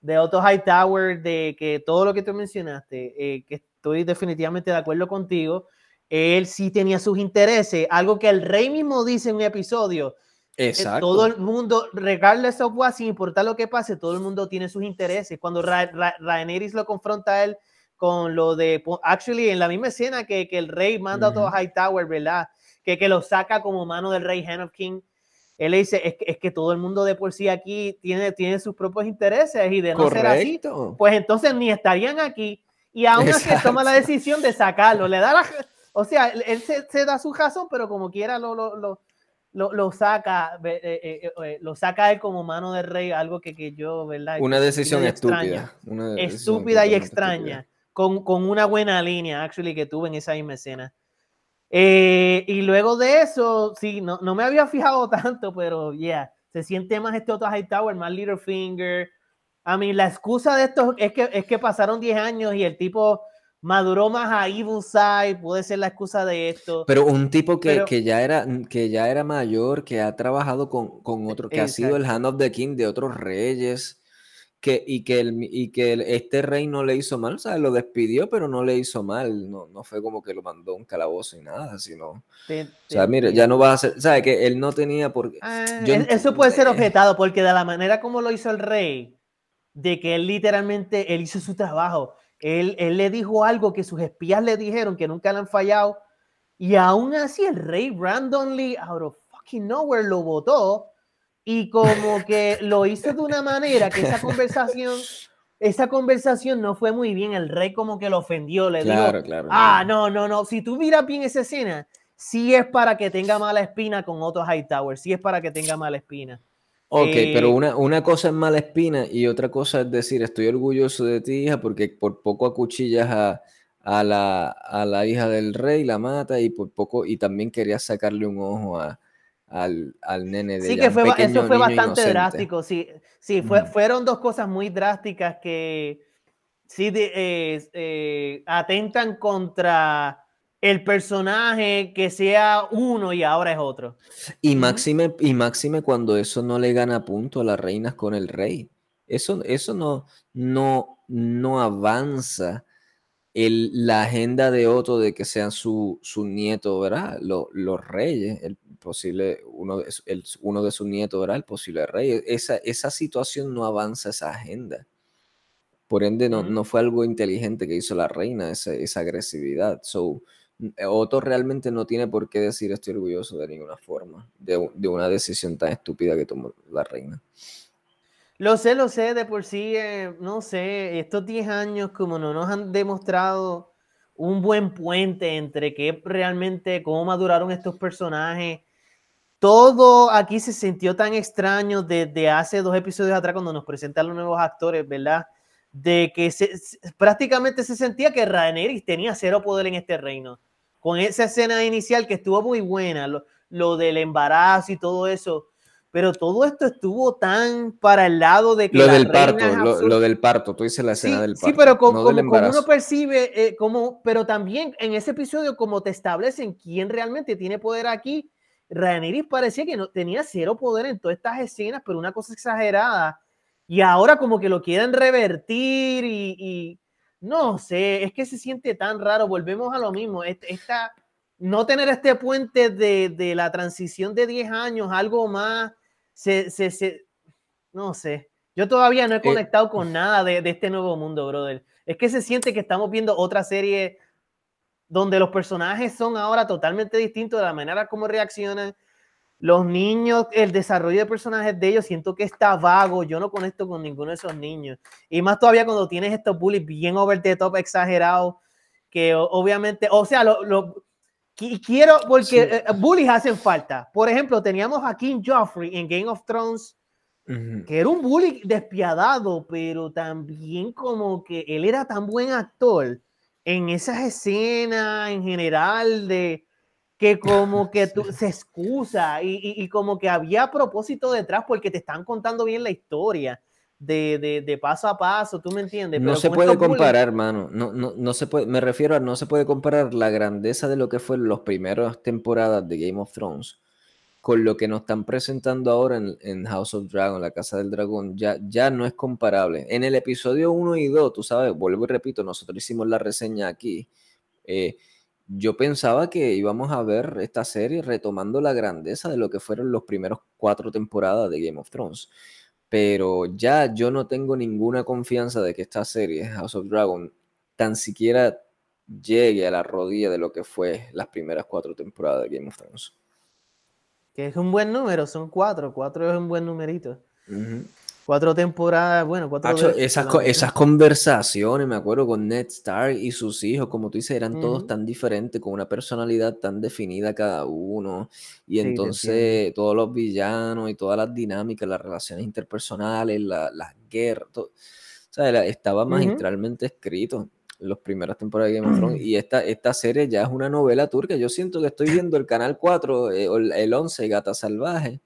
de Otto Hightower, de que todo lo que tú mencionaste, eh, que estoy definitivamente de acuerdo contigo, él sí tenía sus intereses, algo que el rey mismo dice en un episodio. Eh, Exacto. Todo el mundo, regardless of what, sin importar lo que pase, todo el mundo tiene sus intereses. Cuando Ra Ra- Rhaenyra lo confronta a él con lo de, actually, en la misma escena que, que el rey manda a todo Ujú. Hightower, ¿verdad? Que, que lo saca como mano del rey Hand of King. Él le dice, es que, es que todo el mundo de por sí aquí tiene, tiene sus propios intereses y de no ser así, pues entonces ni estarían aquí. Y aún así toma la decisión de sacarlo. Le da la, o sea, él, él se, se da su razón, pero como quiera lo, lo, lo, lo, lo saca, ve- eh, eh, eh, lo saca él como mano del rey, algo que, que yo, ¿verdad? Una decisión medio extraña. estúpida. una decisión Estúpida y extraña. estúpida. Con, con una buena línea, actually, que tuve en esa misma escena. Eh, y luego de eso, sí, no, no me había fijado tanto, pero ya, se siente más este otro Hightower, más Littlefinger. A mí, la excusa de esto es que, es que pasaron 10 años y el tipo maduró más a Evil Side, puede ser la excusa de esto. Pero un tipo que, Pero- que ya era, que ya era mayor, que ha trabajado con, con otro, que ha sido el Exacto. Hand of the King de otros reyes, que, y que, el, y que el- este rey no le hizo mal, o sea, lo despidió, pero no le hizo mal, no, no fue como que lo mandó a un calabozo y nada, sino, Te- o sea, mire, ya no va a ser, ¿sabes? Que él no tenía por qué. Ah, Yo ent- eso puede ser eh. objetado porque de la manera como lo hizo el rey, de que él literalmente, él hizo su trabajo, él, él le dijo algo que sus espías le dijeron que nunca le han fallado y aún así el rey randomly, out of fucking nowhere, lo votó y como que lo hizo de una manera que esa conversación, esa conversación no fue muy bien, el rey como que lo ofendió, le dijo, Claro, claro. Ah, claro. no, no, no. Si tú miras bien esa escena, sí es para que tenga mala espina con Otto Hightower. Sí es para que tenga mala espina. Ok, pero Eh, una, una cosa es mala espina y otra cosa es decir, estoy orgulloso de ti, hija, porque por poco acuchillas a, a la, a la hija del rey, la mata y por poco, y también querías sacarle un ojo a, al, al nene de Sí, que fue, pequeño eso fue bastante inocente. drástico. Sí, sí fue- Ujú. fueron dos cosas muy drásticas que sí de- eh, eh, atentan contra el personaje que sea uno y ahora es otro. Y máxime, y máxime cuando eso no le gana punto a las reinas con el rey. Eso, eso no, no, no avanza el, la agenda de Otto de que sean su, su nieto, ¿verdad? Lo- los reyes, el posible, uno de, el- uno de sus nietos, ¿verdad? El posible rey. Esa, esa situación no avanza esa agenda. Por ende, no, no fue algo inteligente que hizo la reina, esa, esa agresividad. So, Otto realmente no tiene por qué decir estoy orgulloso de ninguna forma, de, una decisión tan estúpida que tomó la reina. Lo sé, lo sé, de por sí, eh, no sé, estos 10 años como no nos han demostrado un buen puente entre qué realmente, cómo maduraron estos personajes. Todo aquí se sintió tan extraño desde hace dos episodios atrás cuando nos presentan los nuevos actores, ¿verdad? De que se, prácticamente se sentía que Rhaenyra tenía cero poder en este reino. Con esa escena inicial que estuvo muy buena, lo, lo del embarazo y todo eso pero todo esto estuvo tan para el lado de que lo del parto, lo, del parto, tú dices la escena del parto. Sí, pero como, uno percibe, eh, como, pero también en ese episodio como te establecen quién realmente tiene poder aquí, Rhaenyra parecía que no tenía cero poder en todas estas escenas, pero una cosa exagerada. Y ahora como que lo quieren revertir y, no sé, es que se siente tan raro. Volvemos a lo mismo. Esta, no tener este puente de, de la transición de 10 años, algo más se, se, se, no sé, yo todavía no he eh, conectado con nada de, de, este nuevo mundo, brother. Es que se siente que estamos viendo otra serie donde los personajes son ahora totalmente distintos de la manera como reaccionan. Los niños, el desarrollo de personajes de ellos, siento que está vago. Yo no conecto con ninguno de esos niños. Y más todavía cuando tienes estos bullies bien over the top, exagerados, que obviamente, o sea, lo, quiero, porque eh, bullies hacen falta. Por ejemplo, teníamos a King Joffrey en Game of Thrones, que era un bully despiadado, pero también como que él era tan buen actor en esas escenas en general de que como que tú, se excusa y, y, y, como que había propósito detrás porque te están contando bien la historia de, de, paso a paso, ¿tú me entiendes? no se puede comparar, hermano. No, no, no se puede, me refiero a no se puede comparar la grandeza de lo que fue las primeras temporadas de Game of Thrones con lo que nos están presentando ahora en, House of Dragon, la Casa del Dragón, ya, ya no es comparable. En el episodio 1 y 2, tú sabes, vuelvo y repito, nosotros hicimos la reseña aquí. Eh, yo pensaba que íbamos a ver esta serie retomando la grandeza de lo que fueron los primeros cuatro temporadas de Game of Thrones pero ya yo no tengo ninguna confianza de que esta serie, House of Dragon, tan siquiera llegue a la rodilla de lo que fue las primeras cuatro temporadas de Game of Thrones. Que es un buen número, son cuatro, cuatro es un buen numerito. Cuatro temporadas, bueno, cuatro esas, esas conversaciones, me acuerdo, con Ned Stark y sus hijos, como tú dices, eran todos tan diferentes, con una personalidad tan definida cada uno. Y entonces todos los villanos y todas las dinámicas, las relaciones interpersonales, las guerras, todo, estaba magistralmente escrito en las primeras temporadas de Game of Thrones. Y esta, esta serie ya es una novela turca. Yo siento que estoy viendo el canal 4, eh, el 11, Gata Salvaje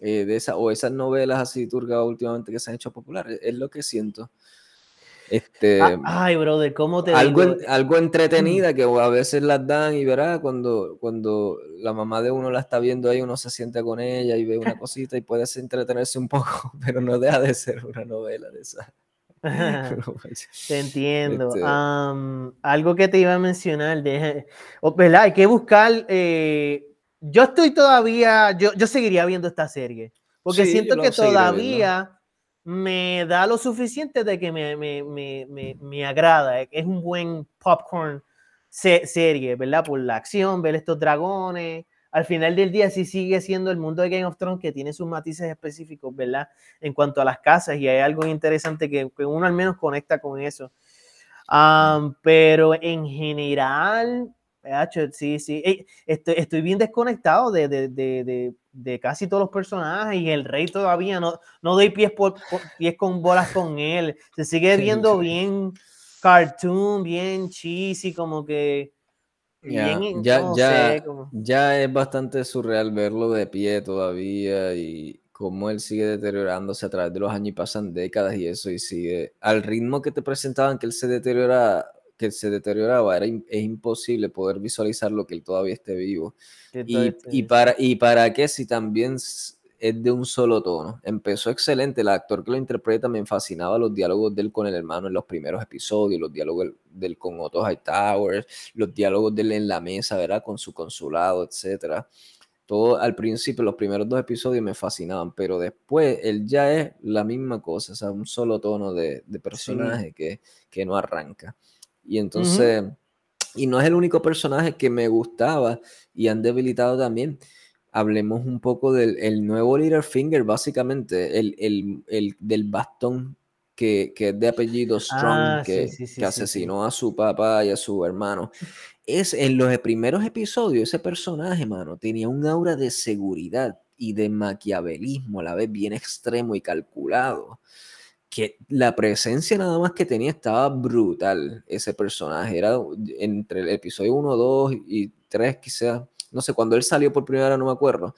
eh, de esa, o esas novelas así turcas últimamente que se han hecho populares, es lo que siento. Este, ah, ay, brother, ¿cómo te algo, algo entretenida que a veces las dan y verá cuando, cuando la mamá de uno la está viendo ahí, uno se siente con ella y ve una cosita y puede entretenerse un poco, pero no deja de ser una novela de esa. Te entiendo. Este algo que te iba a mencionar, de, ¿verdad? Hay que buscar eh, yo estoy todavía, yo, yo seguiría viendo esta serie, porque siento que todavía me da lo suficiente de que me, me, me, me agrada, es un buen popcorn serie, ¿verdad? Por la acción, ver estos dragones. Al final del día sí sigue siendo el mundo de Game of Thrones que tiene sus matices específicos, ¿verdad? En cuanto a las casas y hay algo interesante que, que uno al menos conecta con eso. pero en general, sí, sí. estoy, estoy, bien desconectado de, de, de, de, casi todos los personajes y el rey todavía no, no doy pies, por, pies con bolas con él. Se sigue viendo bien cartoon, bien cheesy, como que... ya, ya, ya es bastante surreal verlo de pie todavía y cómo él sigue deteriorándose a través de los años y pasan décadas y eso y sigue al ritmo que te presentaban que él se deteriora que se deterioraba, era es imposible poder visualizar lo que él todavía esté vivo. Y, y, para, ¿Y para qué si también es de un solo tono? Empezó excelente, el actor que lo interpreta me fascinaba los diálogos de él con el hermano en los primeros episodios, los diálogos de él con Otto Towers los diálogos de él en la mesa, ¿verdad? Con su consulado, etcétera todo al principio, los primeros dos episodios me fascinaban, pero después él ya es la misma cosa, o sea, un solo tono de, personaje que, que, no arranca. Y entonces, y no es el único personaje que me gustaba y han debilitado también. Hablemos un poco del el nuevo Littlefinger, básicamente, el, el, del bastón que, que, es de apellido Strong, ah, que, que asesinó a su papá y a su hermano es en los primeros episodios, ese personaje, mano, tenía un aura de seguridad y de maquiavelismo a la vez bien extremo y calculado. Que la presencia nada más que tenía estaba brutal. Ese personaje era entre el episodio 1, 2 y 3, quizás, no sé, cuando él salió por primera vez, no me acuerdo.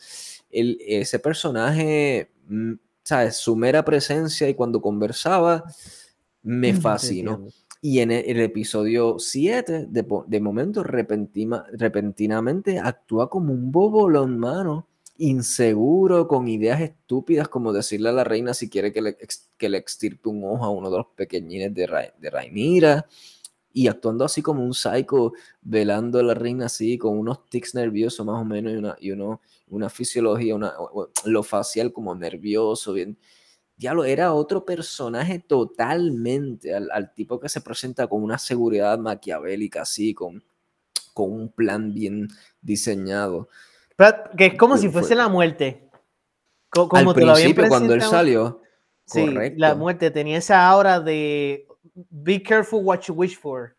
El, ese personaje, mm, ¿sabes? Su mera presencia y cuando conversaba, me fascinó. Y en el, episodio 7, de, momento, repentinamente actúa como un bobolón, mano. Inseguro, con ideas estúpidas, como decirle a la reina si quiere que le, que le extirpe un ojo a uno de los pequeñines de, de Rainira. Y actuando así como un psycho, velando a la reina así, con unos tics nerviosos más o menos, y una, y uno, una fisiología, una, lo facial como nervioso, bien diablo, era otro personaje totalmente al, tipo que se presenta con una seguridad maquiavélica, así, con, con un plan bien diseñado. Que es como si fuese la muerte. Como al principio, cuando él salió. Sí, la muerte tenía esa aura de be careful what you wish for.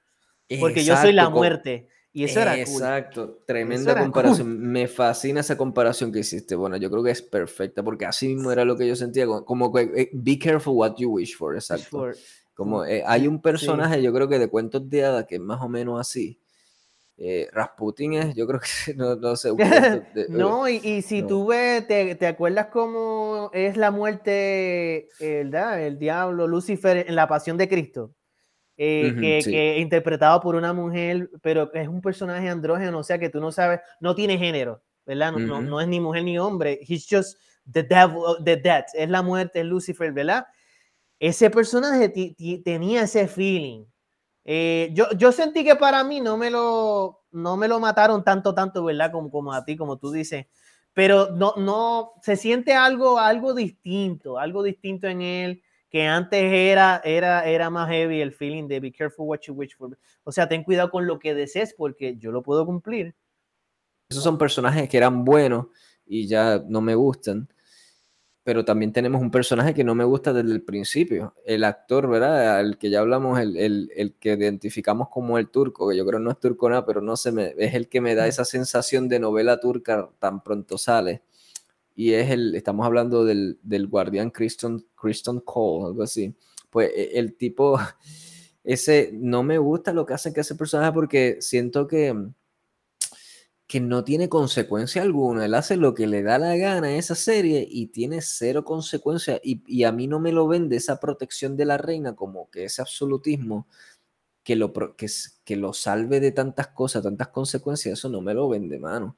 Porque yo soy la muerte. Y eso era Exacto, tremenda comparación. Me fascina esa comparación que hiciste. Bueno, yo creo que es perfecta porque así mismo era lo que yo sentía. Como, que eh, be careful what you wish for, exacto. Como eh, hay un personaje, yo creo que de cuentos de hadas que es más o menos así. Eh, Rasputin es, yo creo que no, sé. no, y, si tú ves, te, te, acuerdas cómo es la muerte, ¿verdad? El diablo, Lucifer en la pasión de Cristo. Eh, que, interpretado por una mujer, pero es un personaje andrógeno, o sea que tú no sabes, no tiene género, ¿verdad? No, no, es ni mujer ni hombre, he's just the devil, the death, es la muerte, es Lucifer, ¿verdad? Ese personaje tenía ese feeling. Eh, yo, yo sentí que para mí no me lo, no me lo mataron tanto, tanto, ¿verdad? Como, como a ti, como tú dices, pero no, no, se siente algo, algo distinto, algo distinto en él que antes era, era, era más heavy el feeling de be careful what you wish for. O sea, ten cuidado con lo que desees porque yo lo puedo cumplir. Esos son personajes que eran buenos y ya no me gustan. Pero también tenemos un personaje que no me gusta desde el principio. El actor, ¿verdad? El que ya hablamos, el, el, el que identificamos como el turco, que yo creo no es turco nada, pero no se me, es el que me da esa sensación de novela turca tan pronto sale y es el, estamos hablando del, del guardián Kristen, Kristen Cole, algo así. Pues e, el tipo, ese, no me gusta lo que hace que ese personaje porque siento que, que no tiene consecuencia alguna. Él hace lo que le da la gana en esa serie y tiene cero consecuencia. Y, y, a mí no me lo vende esa protección de la reina como que ese absolutismo que lo, que, que lo salve de tantas cosas, tantas consecuencias. Eso no me lo vende, mano.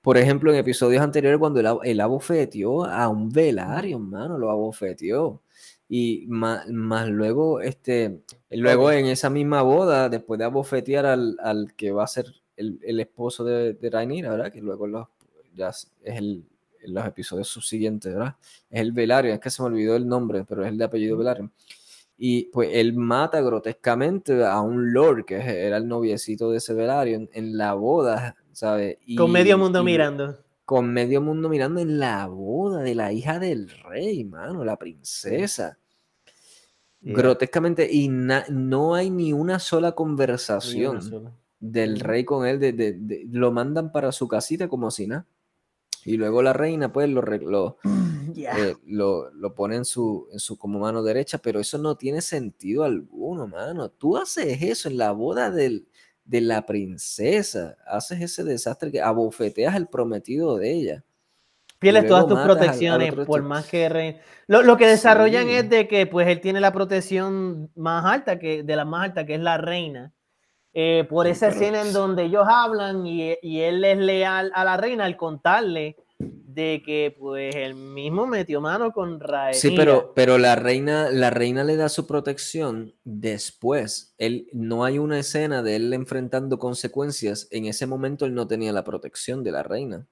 Por ejemplo, en episodios anteriores, cuando él, abofeteó a un velario, hermano, lo abofeteó. Y más, luego, este, luego en esa misma boda, después de abofetear al, que va a ser el, esposo de, de ¿verdad? Que luego los, ya es el, en los episodios subsiguientes, ¿verdad? Es el Velario, es que se me olvidó el nombre, pero es el de apellido Velario. Y pues él mata grotescamente a un lord, que era el noviecito de ese Velario, en la boda con medio mundo mirando. Con medio mundo mirando en la boda de la hija del rey, mano, la princesa. Grotescamente, y no hay ni una sola conversación del rey con él, de, lo mandan para su casita como si nada. Y luego la reina, pues, lo, lo, eh, lo, lo, pone en su, en su como mano derecha, pero eso no tiene sentido alguno, mano. Tú haces eso en la boda del, de la princesa. Haces ese desastre que abofeteas el prometido de ella. Pierdes todas tus protecciones, por más que... Lo, que desarrollan es de que pues él tiene la protección más alta, que de la más alta, que es la reina. Eh, por esa escena en donde ellos hablan y, y, él es leal a la reina al contarle de que pues el mismo metió mano con Raelia. Sí, pero, pero la reina, la reina le da su protección después. Él no hay una escena de él enfrentando consecuencias. En ese momento él no tenía la protección de la reina.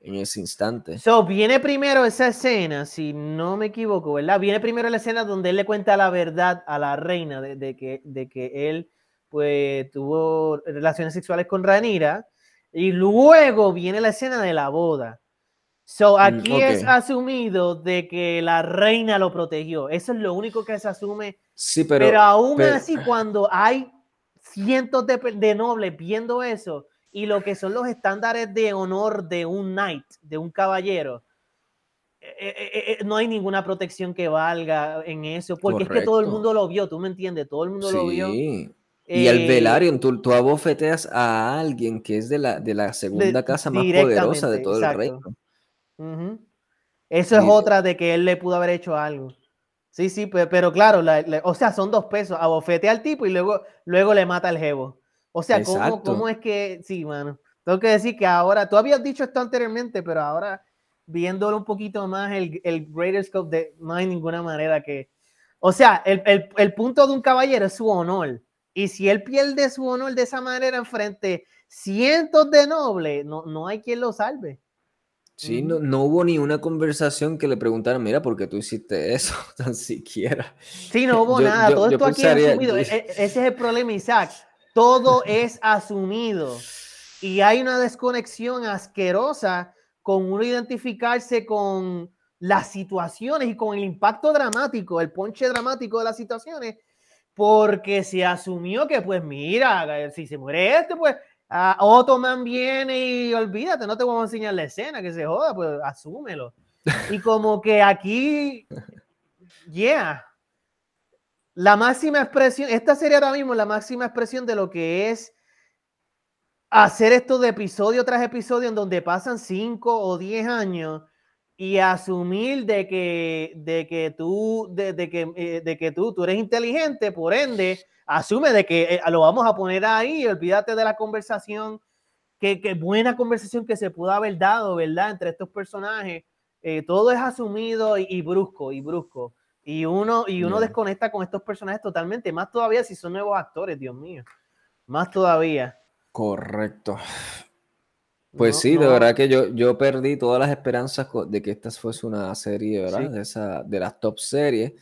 en ese instante. So, viene primero esa escena, si no me equivoco, ¿verdad? Viene primero la escena donde él le cuenta la verdad a la reina de, que, de que él pues tuvo relaciones sexuales con Ranira y luego viene la escena de la boda. So, mm, aquí es asumido de que la reina lo protegió. Eso es lo único que se asume. Sí, pero, pero aún así, cuando hay cientos de, de nobles viendo eso, y lo que son los estándares de honor de un knight, de un caballero, eh, eh, eh, no hay ninguna protección que valga en eso, porque es que todo el mundo lo vio, tú me entiendes, todo el mundo lo vio. Y al Velaryon, tú, tú, abofeteas a alguien que es de la, de la segunda casa más poderosa de todo el reino. Eso es otra de que él le pudo haber hecho algo. Sí, sí, pero, claro, o sea, son dos pesos. Abofetea al tipo y luego, luego le mata al jevo. O sea, ¿cómo, ¿cómo, es que, sí, mano? Tengo que decir que ahora, tú habías dicho esto anteriormente, pero ahora viéndolo un poquito más, el, el greater scope, de, no hay ninguna manera que, o sea, el, el, el, punto de un caballero es su honor. Y si él pierde su honor de esa manera enfrente cientos de nobles, no, no hay quien lo salve. Sí, no, no, hubo ni una conversación que le preguntaran, mira, ¿por qué tú hiciste eso? Tan siquiera. Sí, no hubo nada. Todo esto aquí es asumido. E, e, ese es el problema, Isaac todo es asumido y hay una desconexión asquerosa con uno identificarse con las situaciones y con el impacto dramático, el ponche dramático de las situaciones, porque se asumió que, pues mira, si se muere este, pues uh, Ottoman viene y olvídate, no te vamos a enseñar la escena, que se joda, pues asúmelo. Y como que aquí, yeah, la máxima expresión, esta sería ahora mismo la máxima expresión de lo que es hacer esto de episodio tras episodio en donde pasan 5 o 10 años y asumir de que, de que tú, de, que, eh, de que tú, tú eres inteligente, por ende, asume de que eh, lo vamos a poner ahí, olvídate de la conversación, que, que, buena conversación que se pudo haber dado, ¿verdad? Entre estos personajes, eh, todo es asumido y brusco, y brusco. Y uno, y uno desconecta con estos personajes totalmente, más todavía si son nuevos actores, Dios mío. Más todavía. Correcto. Pues sí, de verdad que yo, yo perdí todas las esperanzas de que esta fuese una serie, ¿verdad? De, esa, de las top series.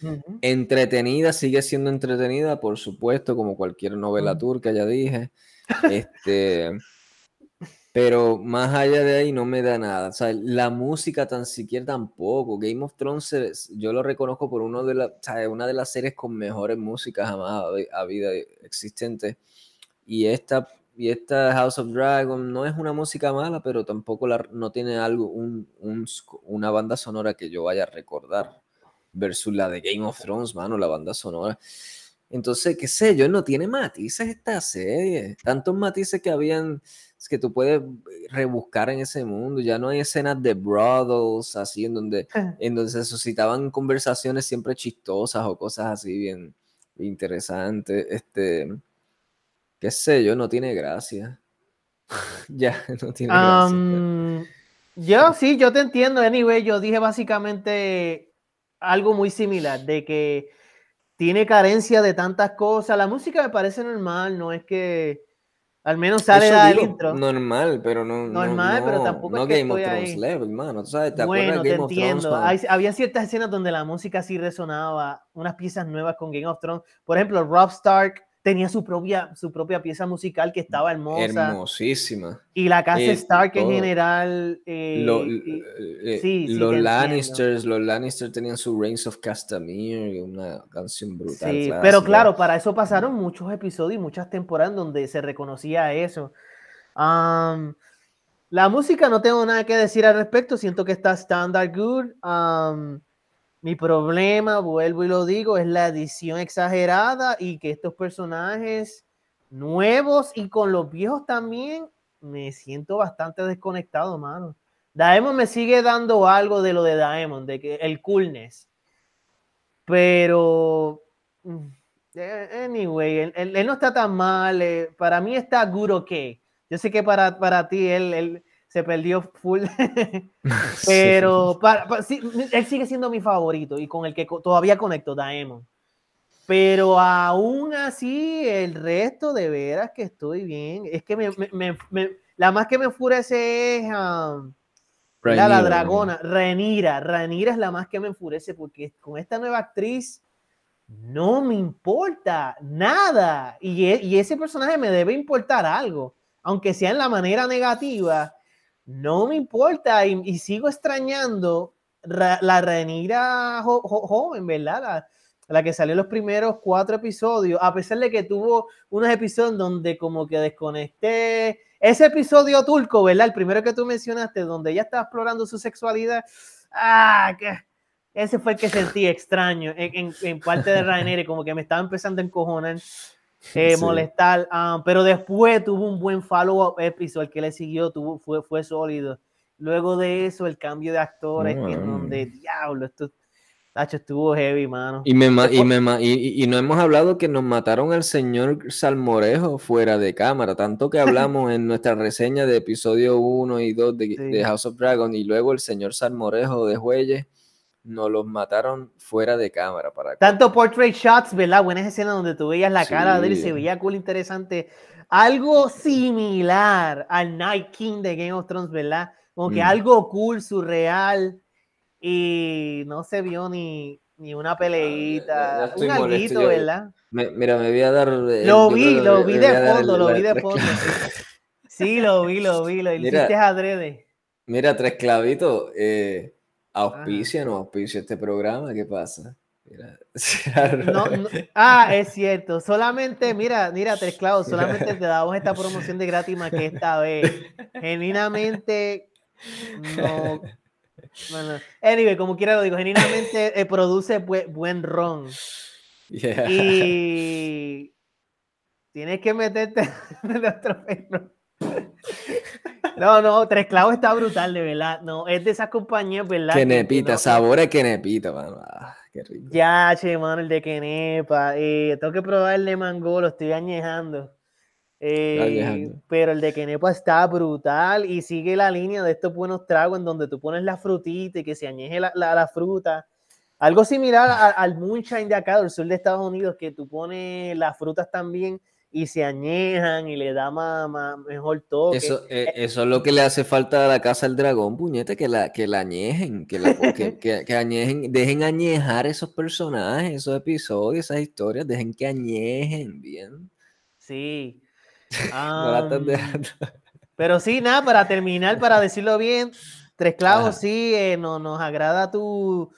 Entretenida, sigue siendo entretenida, por supuesto, como cualquier novela turca, ya dije. Este, pero más allá de ahí no me da nada. O sea, la música tan siquiera tampoco. Game of Thrones yo lo reconozco por uno de la, una de las series con mejores músicas jamás a vida existente. Y esta, y esta House of Dragon no es una música mala, pero tampoco la, no tiene algo, un, una banda sonora que yo vaya a recordar. Versus la de Game of Thrones, mano, la banda sonora. Entonces, qué sé yo, no tiene matices esta serie. Tantos matices que habían que tú puedes rebuscar en ese mundo. Ya no hay escenas de brothels así en donde, en donde se suscitaban conversaciones siempre chistosas o cosas así bien, interesantes. Este, qué sé yo, no tiene gracia. ya, no tiene gracia. Yo sí, yo te entiendo. Anyway, yo dije básicamente algo muy similar, de que tiene carencia de tantas cosas. La música me parece normal, no es que al menos sale el intro. Normal, pero no. Normal, pero tampoco es que Game of Thrones level, mano. ¿Tú sabes? ¿Te bueno, te entiendo. había ciertas escenas donde la música sí resonaba, unas piezas nuevas con Game of Thrones. Por ejemplo, Rob Stark tenía su propia, su propia pieza musical que estaba hermosa. Hermosísima. Y la casa Stark en general. Eh, eh, sí, los Lannisters, los Lannisters tenían su Reigns of Castamere, una canción brutal. Sí, pero claro, para eso pasaron muchos episodios y muchas temporadas donde se reconocía eso. la música no tengo nada que decir al respecto, siento que está standard good. Mi problema, vuelvo y lo digo, es la edición exagerada y que estos personajes nuevos y con los viejos también me siento bastante desconectado, mano. Daemon me sigue dando algo de lo de Daemon, de que el coolness. Pero, mm, eh, anyway, él, no está tan mal. Eh, para mí está good okay. Yo sé que para, para ti él, él se perdió full. Pero él sigue siendo mi favorito y con el que todavía conecto, Daemon. Pero aún así, el resto de veras que estoy bien. Es que me, la más que me enfurece es um, la, la dragona, Renira. Renira es la más que me enfurece porque con esta nueva actriz no me importa nada. Y, e, y ese personaje me debe importar algo, aunque sea en la manera negativa. No me importa y, sigo extrañando la Renira joven, ¿verdad? La, que salió los primeros cuatro episodios, a pesar de que tuvo unos episodios donde como que desconecté. Ese episodio turco, ¿verdad? El primero que tú mencionaste, donde ella estaba explorando su sexualidad. Ah, que ese fue el que sentí extraño en, parte de como que me estaba empezando a encojonar, eh, molestar. Ah, pero después tuvo un buen follow-up episodio, el que le siguió tuvo, fue, fue sólido. Luego de eso, el cambio de actores, en donde, diablo, esto Tacho, estuvo heavy, mano. Y, me, y, me, y, y, no hemos hablado que nos mataron al señor Salmorejo fuera de cámara, tanto que hablamos en nuestra reseña de episodio 1 y 2 de, House of Dragon y luego el señor Salmorejo de Jueyes nos los mataron fuera de cámara. Para tanto portrait shots, ¿verdad? Buenas escenas donde tú veías la cara de él y se veía cool, interesante. Algo similar al Night King de Game of Thrones, ¿verdad? Como que mm. algo cool, surreal y no se vio ni, ni una peleita, un alguito, ¿verdad? mira, me voy a dar. Lo vi, lo vi de fondo, lo vi de fondo. Sí. lo vi, lo vi, lo hiciste adrede. Mira, tres clavitos, eh, auspicia, no auspicia este programa, ¿qué pasa? Mira, ah, es cierto. Solamente, mira, mira, tres clavos, solamente te damos esta promoción de gratis que esta vez. Genuinamente no bueno, anyway, como quiera lo digo, genuinamente eh, produce buen ron. Y tienes que meterte en otro perro. No, no, Tres Clavos está brutal, de verdad. No, es de esas compañías, ¿verdad? Kenepita, no, sabor a Kenepita, mano. Ah, qué rico. Ya, che, mano, el de Kenepa. Eh, tengo que probar el de mango, lo estoy añejando. Eh, pero el de Kenepa está brutal y sigue la línea de estos buenos tragos en donde tú pones la frutita y que se añeje la, la, fruta. Algo similar al moonshine de acá, del sur de Estados Unidos, que tú pones las frutas también y se añejan y le da más, mejor toque. Eso, eh, eso, es lo que le hace falta a la casa del dragón, puñete, que la, que la añejen, que, la, que, que, añejen, dejen añejar esos personajes, esos episodios, esas historias, dejen que añejen bien. Sí, pero sí, nada, para terminar, para decirlo bien, Tres Clavos, sí, eh, no, nos agrada tu,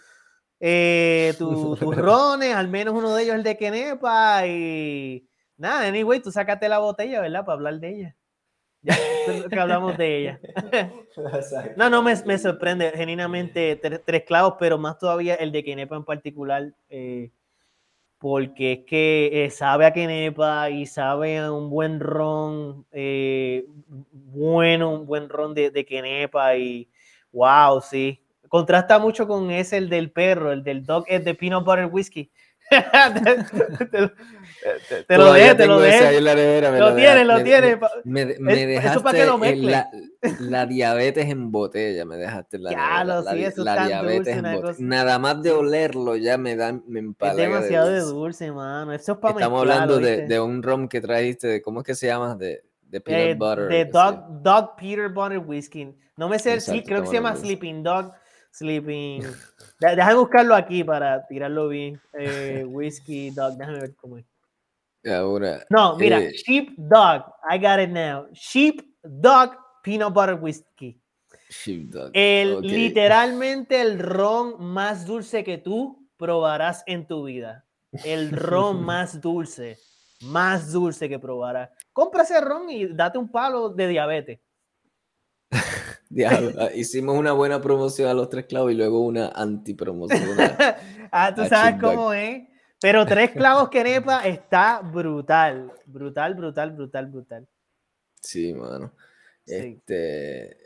eh, tus rones, al menos uno de ellos el de Kenepa y nada, anyway, tú sácate la botella, ¿verdad? Para hablar de ella. Ya que hablamos de ella. no, no, me, me sorprende genuinamente tres, clavos, pero más todavía el de Kenepa en particular. Eh, porque es que eh, sabe a Kenepa y sabe a un buen ron, eh, bueno, un buen ron de, de Kenepa y wow, sí. Contrasta mucho con ese, el del perro, el del dog, es de peanut butter whiskey. te, lo dejé, te lo dejé. lo tienes, lo tienes. Me, dejaste para que lo la, la, diabetes en botella, me dejaste la, ya, lo la, sí, eso la diabetes en botella. Nada más de olerlo ya me da, me empalaga. Es demasiado de dulce, mano. Eso es para Estamos hablando de, de, un rom que trajiste, de, ¿cómo es que se llama? De, de peanut eh, butter. De dog, dog peanut butter whiskey. No me sé, sí, creo que se llama Sleeping Dog. Sleeping. Déjame buscarlo aquí para tirarlo bien. Eh, whiskey Dog, déjame ver cómo es. Ahora. No, mira, eh, Sheep Dog. I got it now. Sheep Dog Peanut Butter Whiskey. Sheep Dog. El, Literalmente el ron más dulce que tú probarás en tu vida. El ron más dulce. Más dulce que probarás. Compra ese ron y date un palo de diabetes. Ah, hicimos una buena promoción a los tres clavos y luego una antipromoción. ah, tú sabes cómo es. Pero tres clavos que nepa está brutal. Brutal, brutal, brutal, brutal. Sí, mano. Este,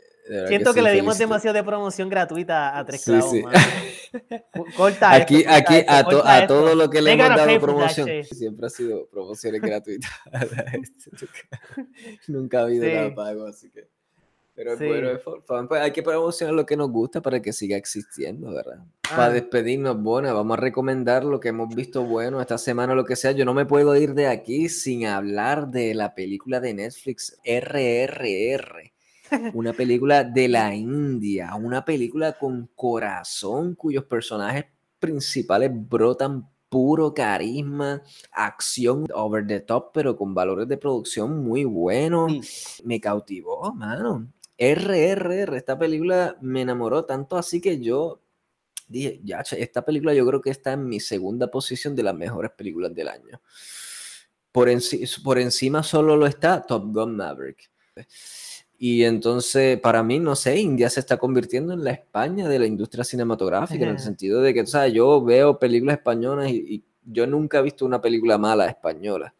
Siento que, le dimos demasiado de promoción gratuita a tres clavos. Sí, Corta aquí, aquí a, a todo lo que le hemos dado promoción. Siempre ha sido promociones gratuitas. Nunca ha habido nada pago, así que. Pero bueno, pues hay que promocionar lo que nos gusta para que siga existiendo, ¿verdad? Para ah. despedirnos, bueno, vamos a recomendar lo que hemos visto bueno esta semana, lo que sea. Yo no me puedo ir de aquí sin hablar de la película de Netflix RRR. una película de la India, una película con corazón cuyos personajes principales brotan puro carisma, acción over the top, pero con valores de producción muy buenos. Me cautivó, mano. RRR, esta película me enamoró tanto así que yo dije, ya, esta película yo creo que está en mi segunda posición de las mejores películas del año. Por, por encima solo lo está Top Gun Maverick. Y entonces, para mí, no sé, India se está convirtiendo en la España de la industria cinematográfica, en el sentido de que, sea, yo veo películas españolas y, yo nunca he visto una película mala española.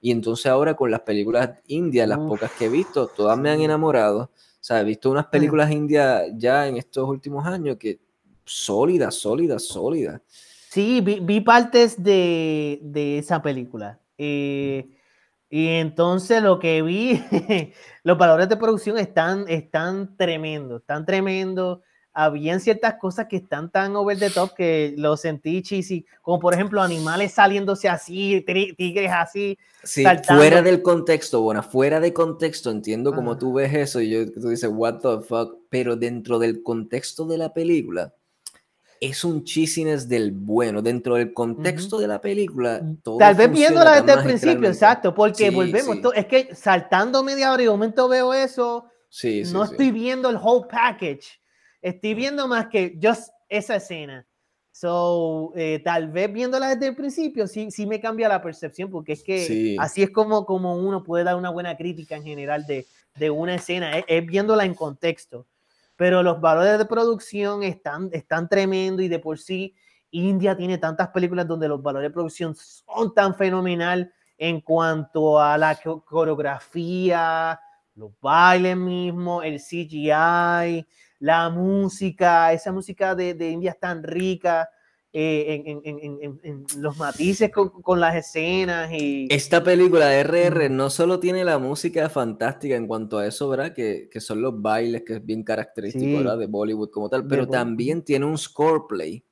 Y entonces ahora con las películas indias, las pocas que he visto, todas me han enamorado. Sea, he visto unas películas indias ya en estos últimos años que sólidas, sólidas, sólidas. Sí, vi, partes de, de, esa película. Eh, y entonces lo que vi, los valores de producción están, están tremendos, están tremendos. Habían ciertas cosas que están tan over the top que lo sentí cheesy, como por ejemplo animales saliéndose así, tigres así. Sí, fuera del contexto, bueno, fuera de contexto, entiendo como tú ves eso y yo, tú dices, what the fuck, pero dentro del contexto de la película, es un chisines del bueno. Dentro del contexto de la película, mm, todo Tal vez viéndola desde el principio, exacto, porque volvemos. Es que saltando media hora y de momento veo eso, sí, no estoy viendo el whole package. Estoy viendo más que just esa escena. So, eh, tal vez viéndola desde el principio, sí, sí me cambia la percepción, porque es que así es como, como uno puede dar una buena crítica en general de, de una escena, es viéndola en contexto pero los valores de producción están, están tremendos y de por sí India tiene tantas películas donde los valores de producción son tan fenomenal en cuanto a la coreografía, los bailes mismos, el CGI, la música, esa música de, de India es tan rica. Eh, en, los matices con, las escenas. Y... Esta película de RR no solo tiene la música fantástica en cuanto a eso, ¿verdad? Que, son los bailes, que es bien característico, De Bollywood como tal, pero también tiene un score play.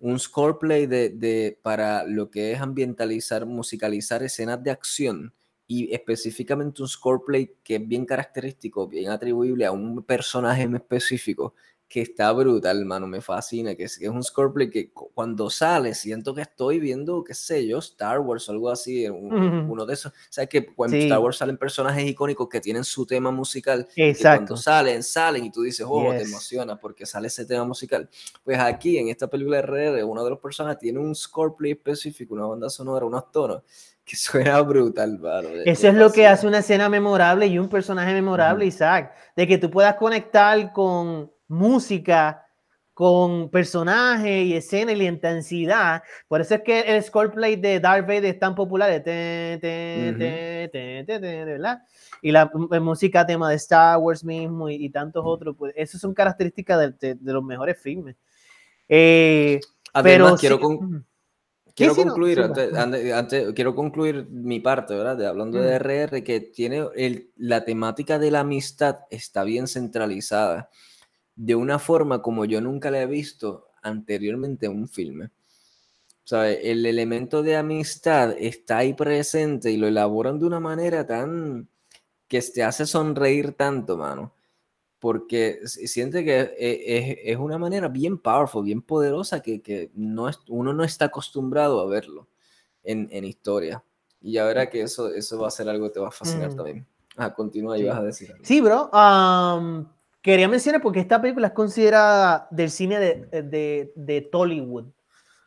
Un score play de, de, para lo que es ambientalizar, musicalizar escenas de acción y específicamente un score play que es bien característico, bien atribuible a un personaje en específico que está brutal, hermano, me fascina, que es, que es un Scorpion que cuando sale siento que estoy viendo, qué sé yo, Star Wars o algo así, uno de esos, sabes que cuando Star Wars salen personajes icónicos que tienen su tema musical, Exacto. cuando salen, salen y tú dices, oh, te emociona porque sale ese tema musical. Pues aquí en esta película de RR, uno de los personajes tiene un Scorpion específico, una banda sonora, unos tonos que suena brutal. Eso es lo que hace una escena memorable y un personaje memorable, Isaac, de que tú puedas conectar con música, con personajes y escena y la intensidad. Por eso es que el score play de Darth Vader es tan popular. Y la música tema de Star Wars mismo y, tantos otros, pues eso son características de, los mejores filmes. Eh, pero quiero, quiero concluir, antes, quiero concluir mi parte, ¿verdad? De, hablando de RR, que tiene el, la temática de la amistad está bien centralizada de una forma como yo nunca la he visto anteriormente en un filme. O el elemento de amistad está ahí presente y lo elaboran de una manera tan que te hace sonreír tanto, mano. Porque siente que e, es, una manera bien powerful, bien poderosa que, no es, uno no está acostumbrado a verlo en, historia. Y ahora que eso, eso va a ser algo que te va a fascinar mm. también. Ah, continúa y vas a decir Sí, bro. Quería mencionar porque esta película es considerada del cine de, de, de Tollywood,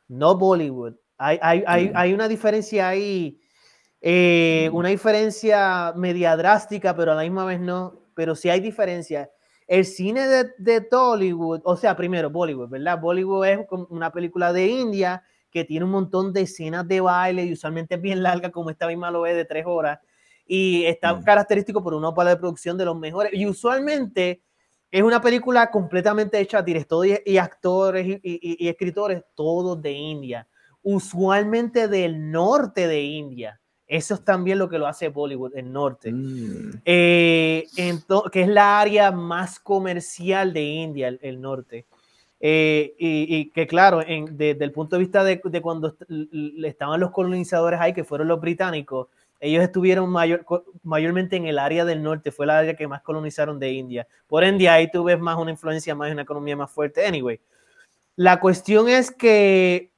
no Bollywood. Hay, hay, hay, hay una diferencia ahí, eh, una diferencia media drástica, pero a la misma vez no, pero sí hay diferencia. El cine de, de Tollywood, o sea, primero Bollywood, ¿verdad? Bollywood es una película de India que tiene un montón de escenas de baile y usualmente es bien larga, como esta misma lo es de tres horas, y está mm. característico por una pala de producción de los mejores. Y usualmente es una película completamente hecha, directores y, actores y, escritores, todos de India, usualmente del norte de India. Eso es también lo que lo hace Bollywood, el norte, mm. eh, que es la área más comercial de India, el, norte. Eh, y, que claro, desde el punto de vista de, de cuando estaban los colonizadores ahí, que fueron los británicos, ellos estuvieron mayor, mayormente en el área del norte, fue la área que más colonizaron de India. Por ende, ahí tú ves más una influencia, más una economía más fuerte. Anyway, la cuestión es que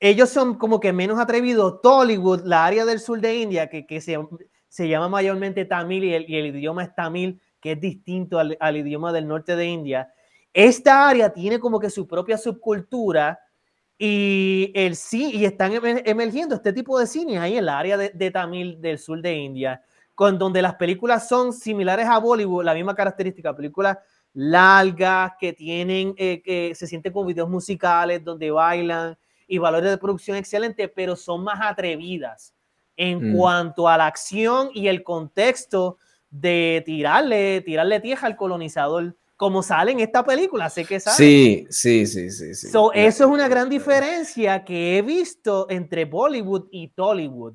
ellos son como que menos atrevidos. Tollywood, la área del sur de India, que, que se, se, llama mayormente tamil y el, y el, idioma es tamil, que es distinto al, al idioma del norte de India. Esta área tiene como que su propia subcultura y, el, y están emergiendo este tipo de cine ahí en la área de, Tamil del sur de India, con donde las películas son similares a Bollywood, la misma característica, películas largas que tienen, eh, que se sienten con videos musicales donde bailan y valores de producción excelentes, pero son más atrevidas en mm. cuanto a la acción y el contexto de tirarle, tirarle tierra al colonizador como sale en esta película, sé que sale. Sí, sí, sí, sí. sí. So, eso es una gran diferencia que he visto entre Bollywood y Tollywood.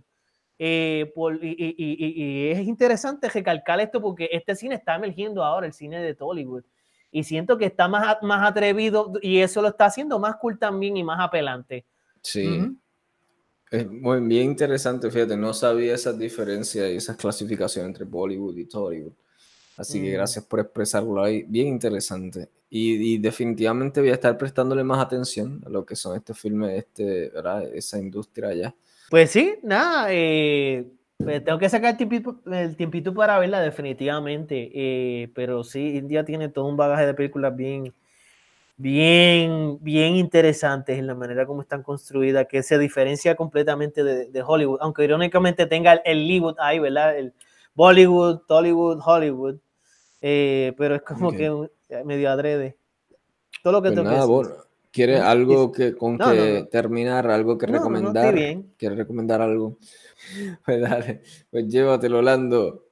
Eh, por, y, y, y, y, es interesante recalcar esto porque este cine está emergiendo ahora, el cine de Tollywood. Y siento que está más, más atrevido y eso lo está haciendo más cool también y más apelante. Sí. Uh -huh. Es muy bien interesante, fíjate, no sabía esas diferencias y esas clasificaciones entre Bollywood y Tollywood. Así que gracias por expresarlo ahí. Bien interesante. Y, y, definitivamente voy a estar prestándole más atención a lo que son estos filmes, este, ¿verdad? esa industria allá. Pues sí, nada, eh, pues tengo que sacar el tiempito, el tiempito para verla definitivamente. Eh, pero sí, India tiene todo un bagaje de películas bien, bien, bien interesantes en la manera como están construidas, que se diferencia completamente de, de Hollywood, aunque irónicamente tenga el, el Hollywood ahí, ¿verdad? El Bollywood, Tollywood, Hollywood eh, pero es como okay. que medio adrede. Todo lo que pues nada, ¿Quieres algo que, con No, que no, no. terminar, algo que recomendar? ¿Quieres recomendar algo? Pues dale, pues llévatelo, Lando.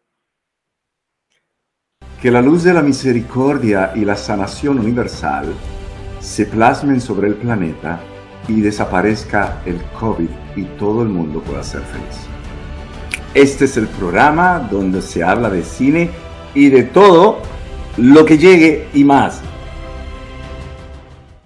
Que la luz de la misericordia y la sanación universal se plasmen sobre el planeta y desaparezca el COVID y todo el mundo pueda ser feliz. Este es el programa donde se habla de cine y de todo lo que llegue y más.